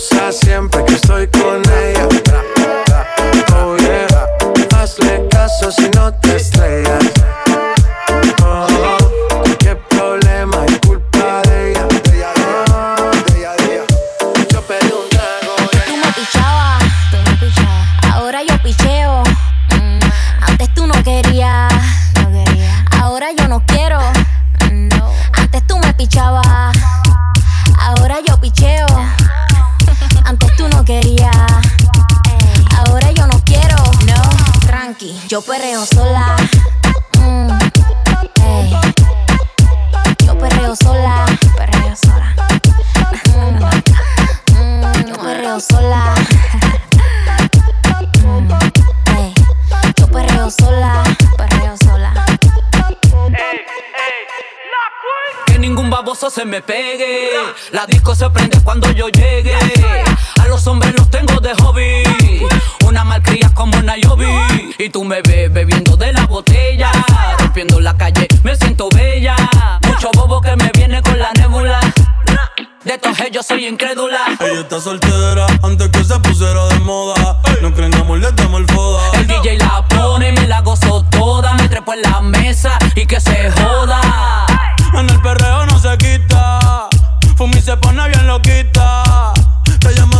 Siempre que estoy con Yo perreo sola. Mm, ey. Yo perreo sola. Perreo sola. Mm, yo perreo sola. Mm, ey. Yo perreo sola. Perreo sola. Que ningún baboso se me pegue. La disco se prende cuando yo llegue. Los hombres los tengo de hobby. Una malcria como una Yobi. Y tú me ves bebiendo de la botella. Rompiendo la calle, me siento bella. Mucho bobo que me viene con la nébula. De estos yo soy incrédula. Ella está soltera antes que se pusiera de moda. No creen amor, le damos el foda. El DJ la pone, me la gozo toda. Me trepo en la mesa y que se joda. En el perreo no se quita. Fumi se pone bien loquita. Te llama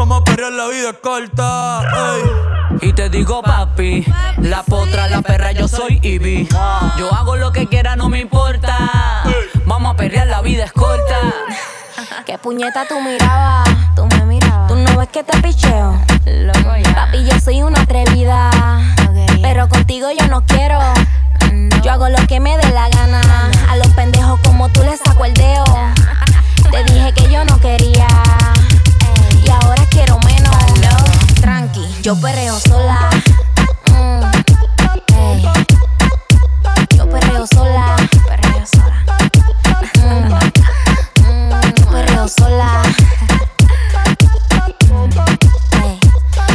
Vamos a perrear, la vida es corta. ey. Y te digo papi, la potra, la perra, yo soy Ivy. Yo hago lo que quiera, no me importa. Vamos a perrear, la vida es corta. <laughs> Qué puñeta tú mirabas, tú me mirabas. Tú no ves que te picheo. Papi, yo soy una atrevida. Pero contigo yo no quiero. Yo hago lo que me dé la gana. A los pendejos como tú les saco el dedo. Te dije que yo no quería. Y ahora quiero menos. Tranqui, yo perreo sola. Mm. Yo perreo sola. Perreo sola. Mm, mm, yo perreo sola.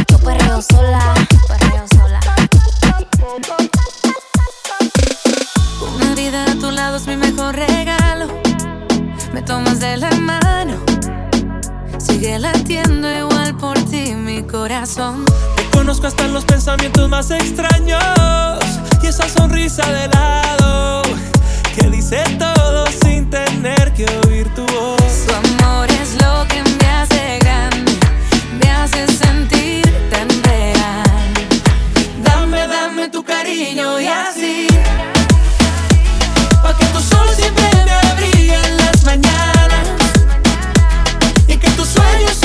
Yo perreo sola. Perreo sola. Una vida a tu lado es mi mejor regalo. Me tomas de la mano. Sigue latiendo igual ti mi corazón. Te conozco hasta los pensamientos más extraños. Y esa sonrisa de lado que dice todo sin tener que oír tu voz. Tu amor es lo que me hace grande. Me hace sentir tan real. Dame, dame tu cariño y así. Pa' que tu sol siempre me abrigue en las mañanas. Y que tus sueños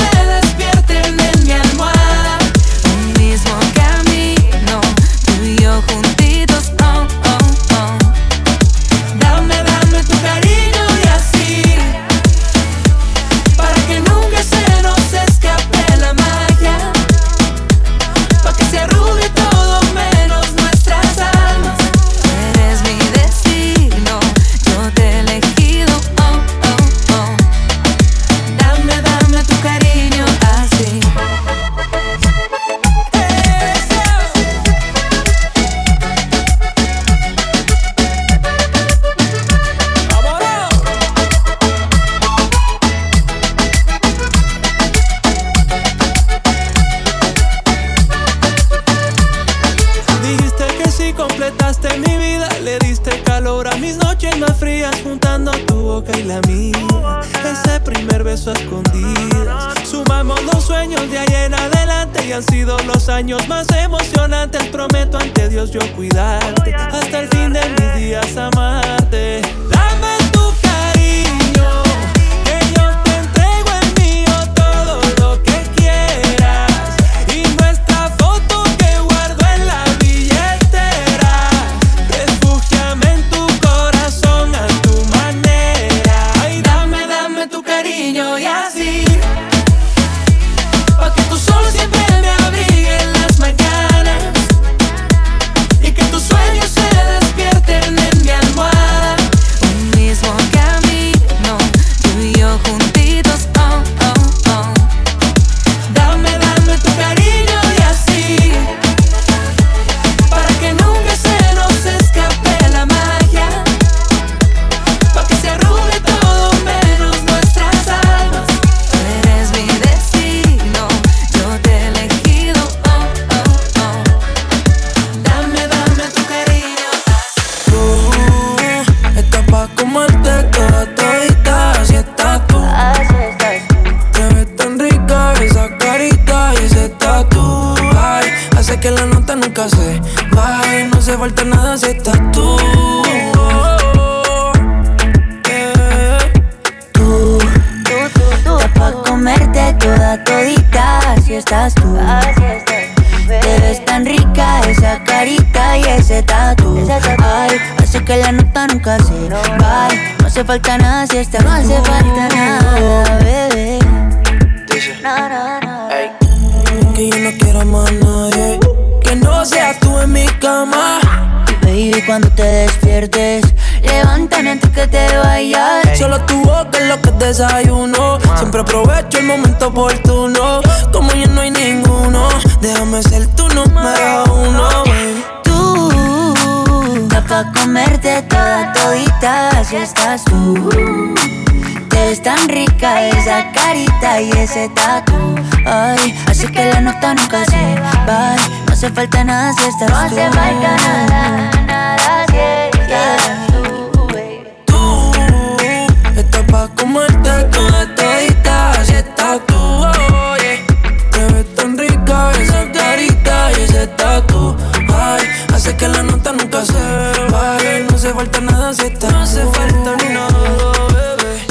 falta nada si. No hace falta nada, bebé.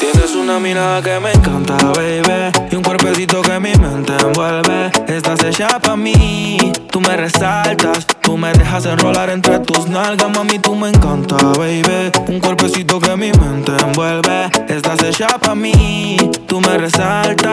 Tienes una mirada que me encanta, baby. Y un cuerpecito que mi mente envuelve. Estás hecha para mí. Tú me resaltas. Tú me dejas enrolar entre tus nalgas, mami. Tú me encanta, baby. Un cuerpecito que mi mente envuelve. Estás hecha para mí. Tú me resaltas.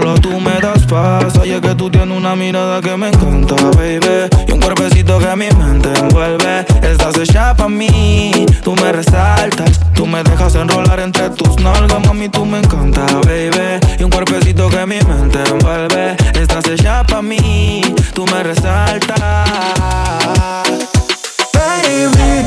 solo tú me das paz. Oye, que tú tienes una mirada que me encanta, baby. Y un cuerpecito que mi mente envuelve. Estás hecha para mí, tú me resaltas. Tú me dejas enrolar entre tus nalgas, mami, tú me encanta, baby. Y un cuerpecito que mi mente envuelve. Estás hecha para mí, tú me resaltas. Baby,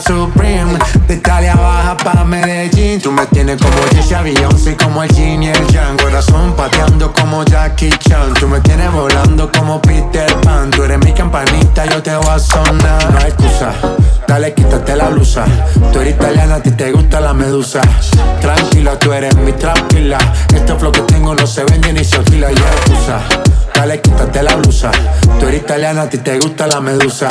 Supreme. De Italia baja pa' Medellín. Tú me tienes como Jessie Beyoncé, como el Jin y el Yang. Corazón pateando como Jackie Chan. Tú me tienes volando como Peter Pan. Tú eres mi campanita, yo te voy a sonar. No hay excusa. Dale, quítate la blusa. Tú eres italiana, a ti te gusta la medusa. Tranquila, tú eres mi tranquila. Este flow que tengo no se vende ni se alquila, ya. Dale, quítate la blusa. Tú eres italiana, a ti te gusta la medusa.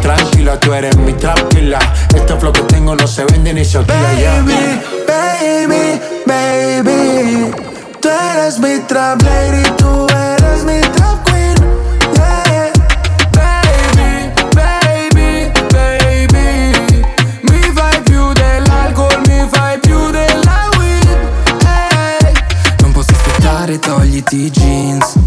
Tranquila, tú eres mi tranquila. Este flow que tengo no se vende ni se alquila, ya. Baby, baby, baby. Tú eres mi trap lady, tú eres mi trap jeans.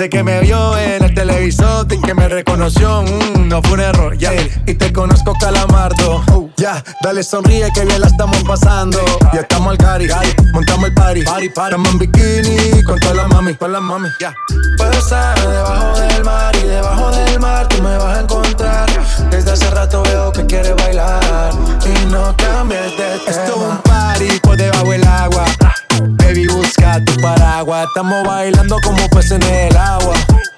Dice que me vio en el televisor y que me reconoció. Mm, no fue un error, ya. Y te conozco, calamardo. ya, dale sonríe que bien la estamos pasando. Ya estamos al cari, montamos el party. party, party. Estamos en bikini con todas las mami, con las mami, ya. Puedo estar debajo del mar y debajo del mar tú me vas a encontrar. Desde hace rato veo que quieres bailar y no cambies de tema. Esto es un party por debajo del agua. Estamos bailando como peces en el agua.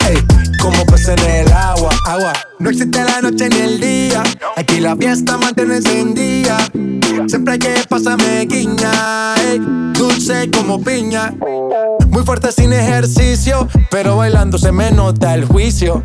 Ey, como peces en el agua, agua. No existe la noche ni el día. Aquí la fiesta mantiene encendida. Siempre hay que pasarme guiña. Ey, dulce como piña. Muy fuerte sin ejercicio, pero bailando se me nota el juicio.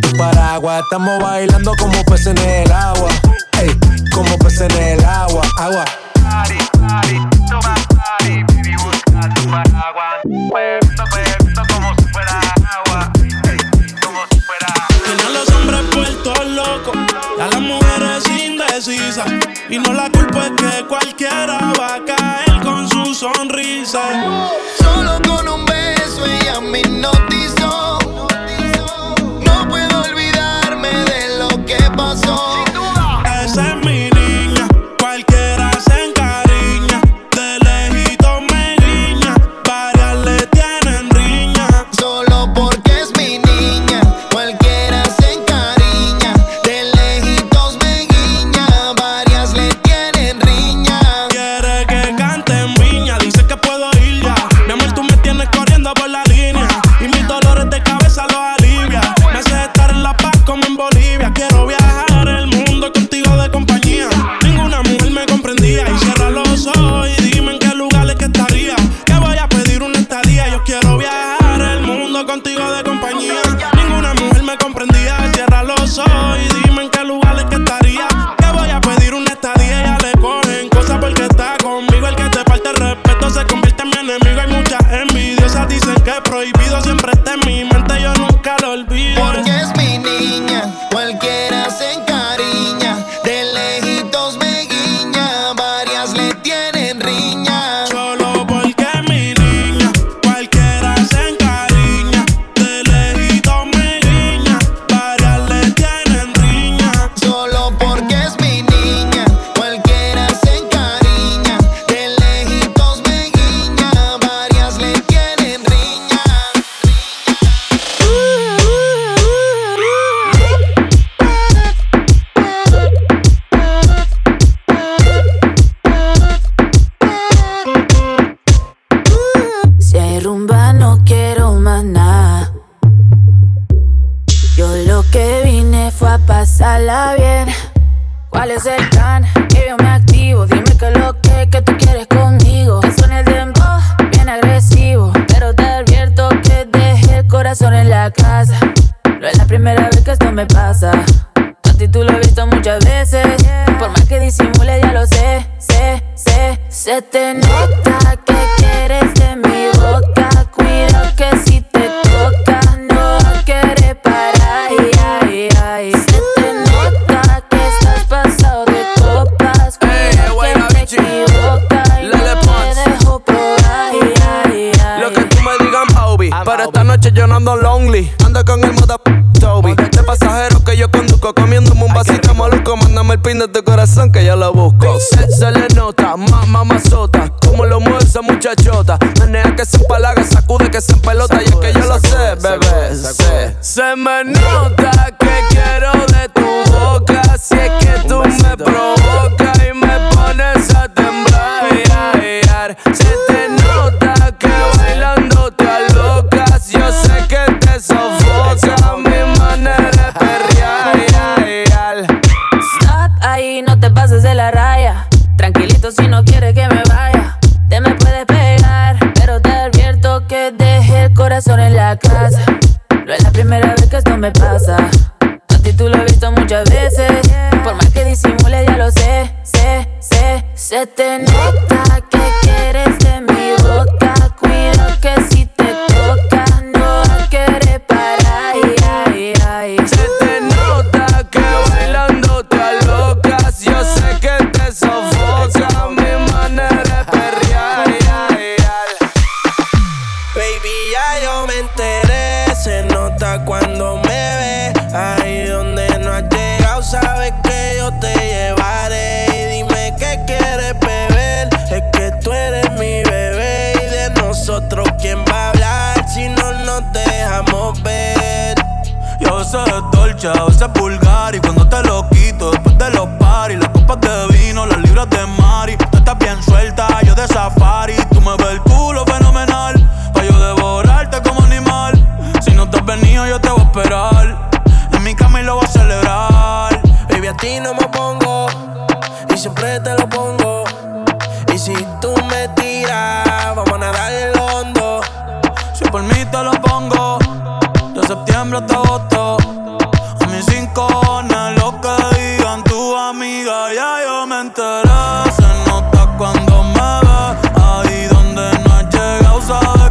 Tu paraguas. Estamos bailando como peces en el agua. Ey, como peces en el agua, agua. Party, party, toma party. Baby, busca tu paraguas. Puesto, puesto como si fuera agua. Ey, como si fuera Tiene a los hombres puestos locos a las mujeres indecisas. Y no la culpa es que cualquiera va a caer con su sonrisa. Si por mí te lo pongo, de septiembre hasta agosto. A mis cinco cojones lo que digan tu amiga, ya yo me enteré. Se nota cuando me ve, ahí donde no has llegado, ¿sabes?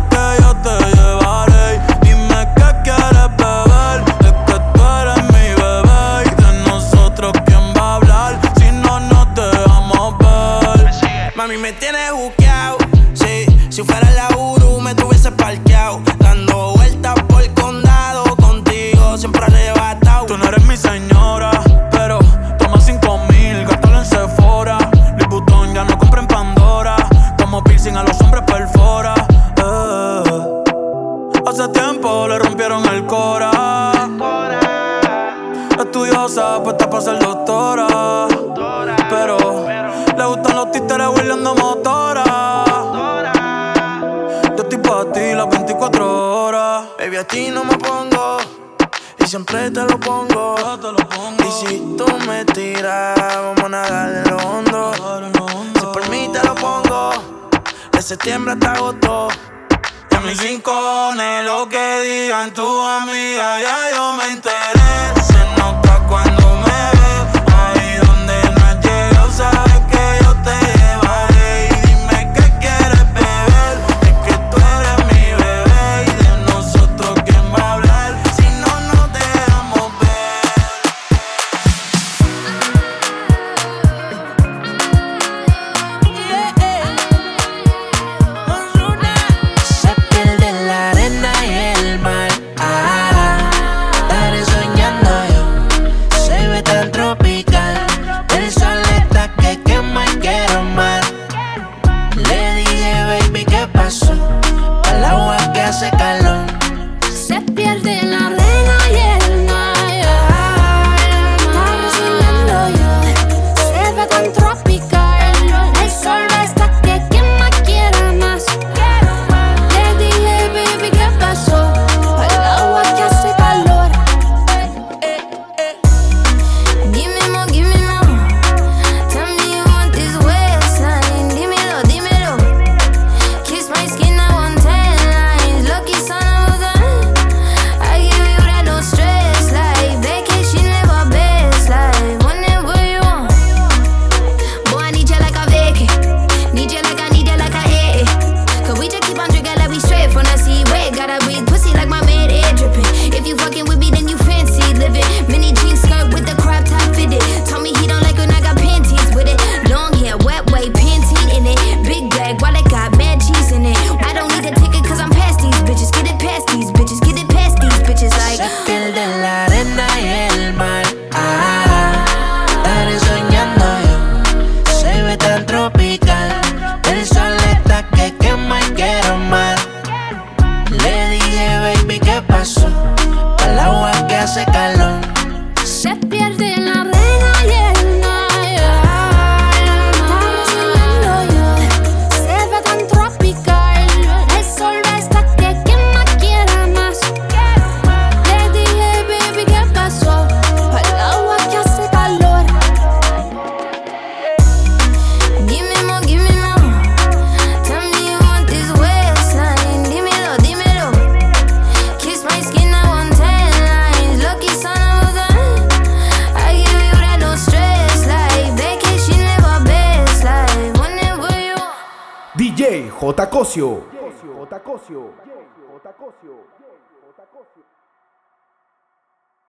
ti no me pongo. Y siempre te lo pongo. Y si tú me tiras, vamos a nadar lo hondo. Si por mí te lo pongo. De septiembre hasta agosto. Y a mis rincones, lo que digan tu amiga, ya yo me enteré.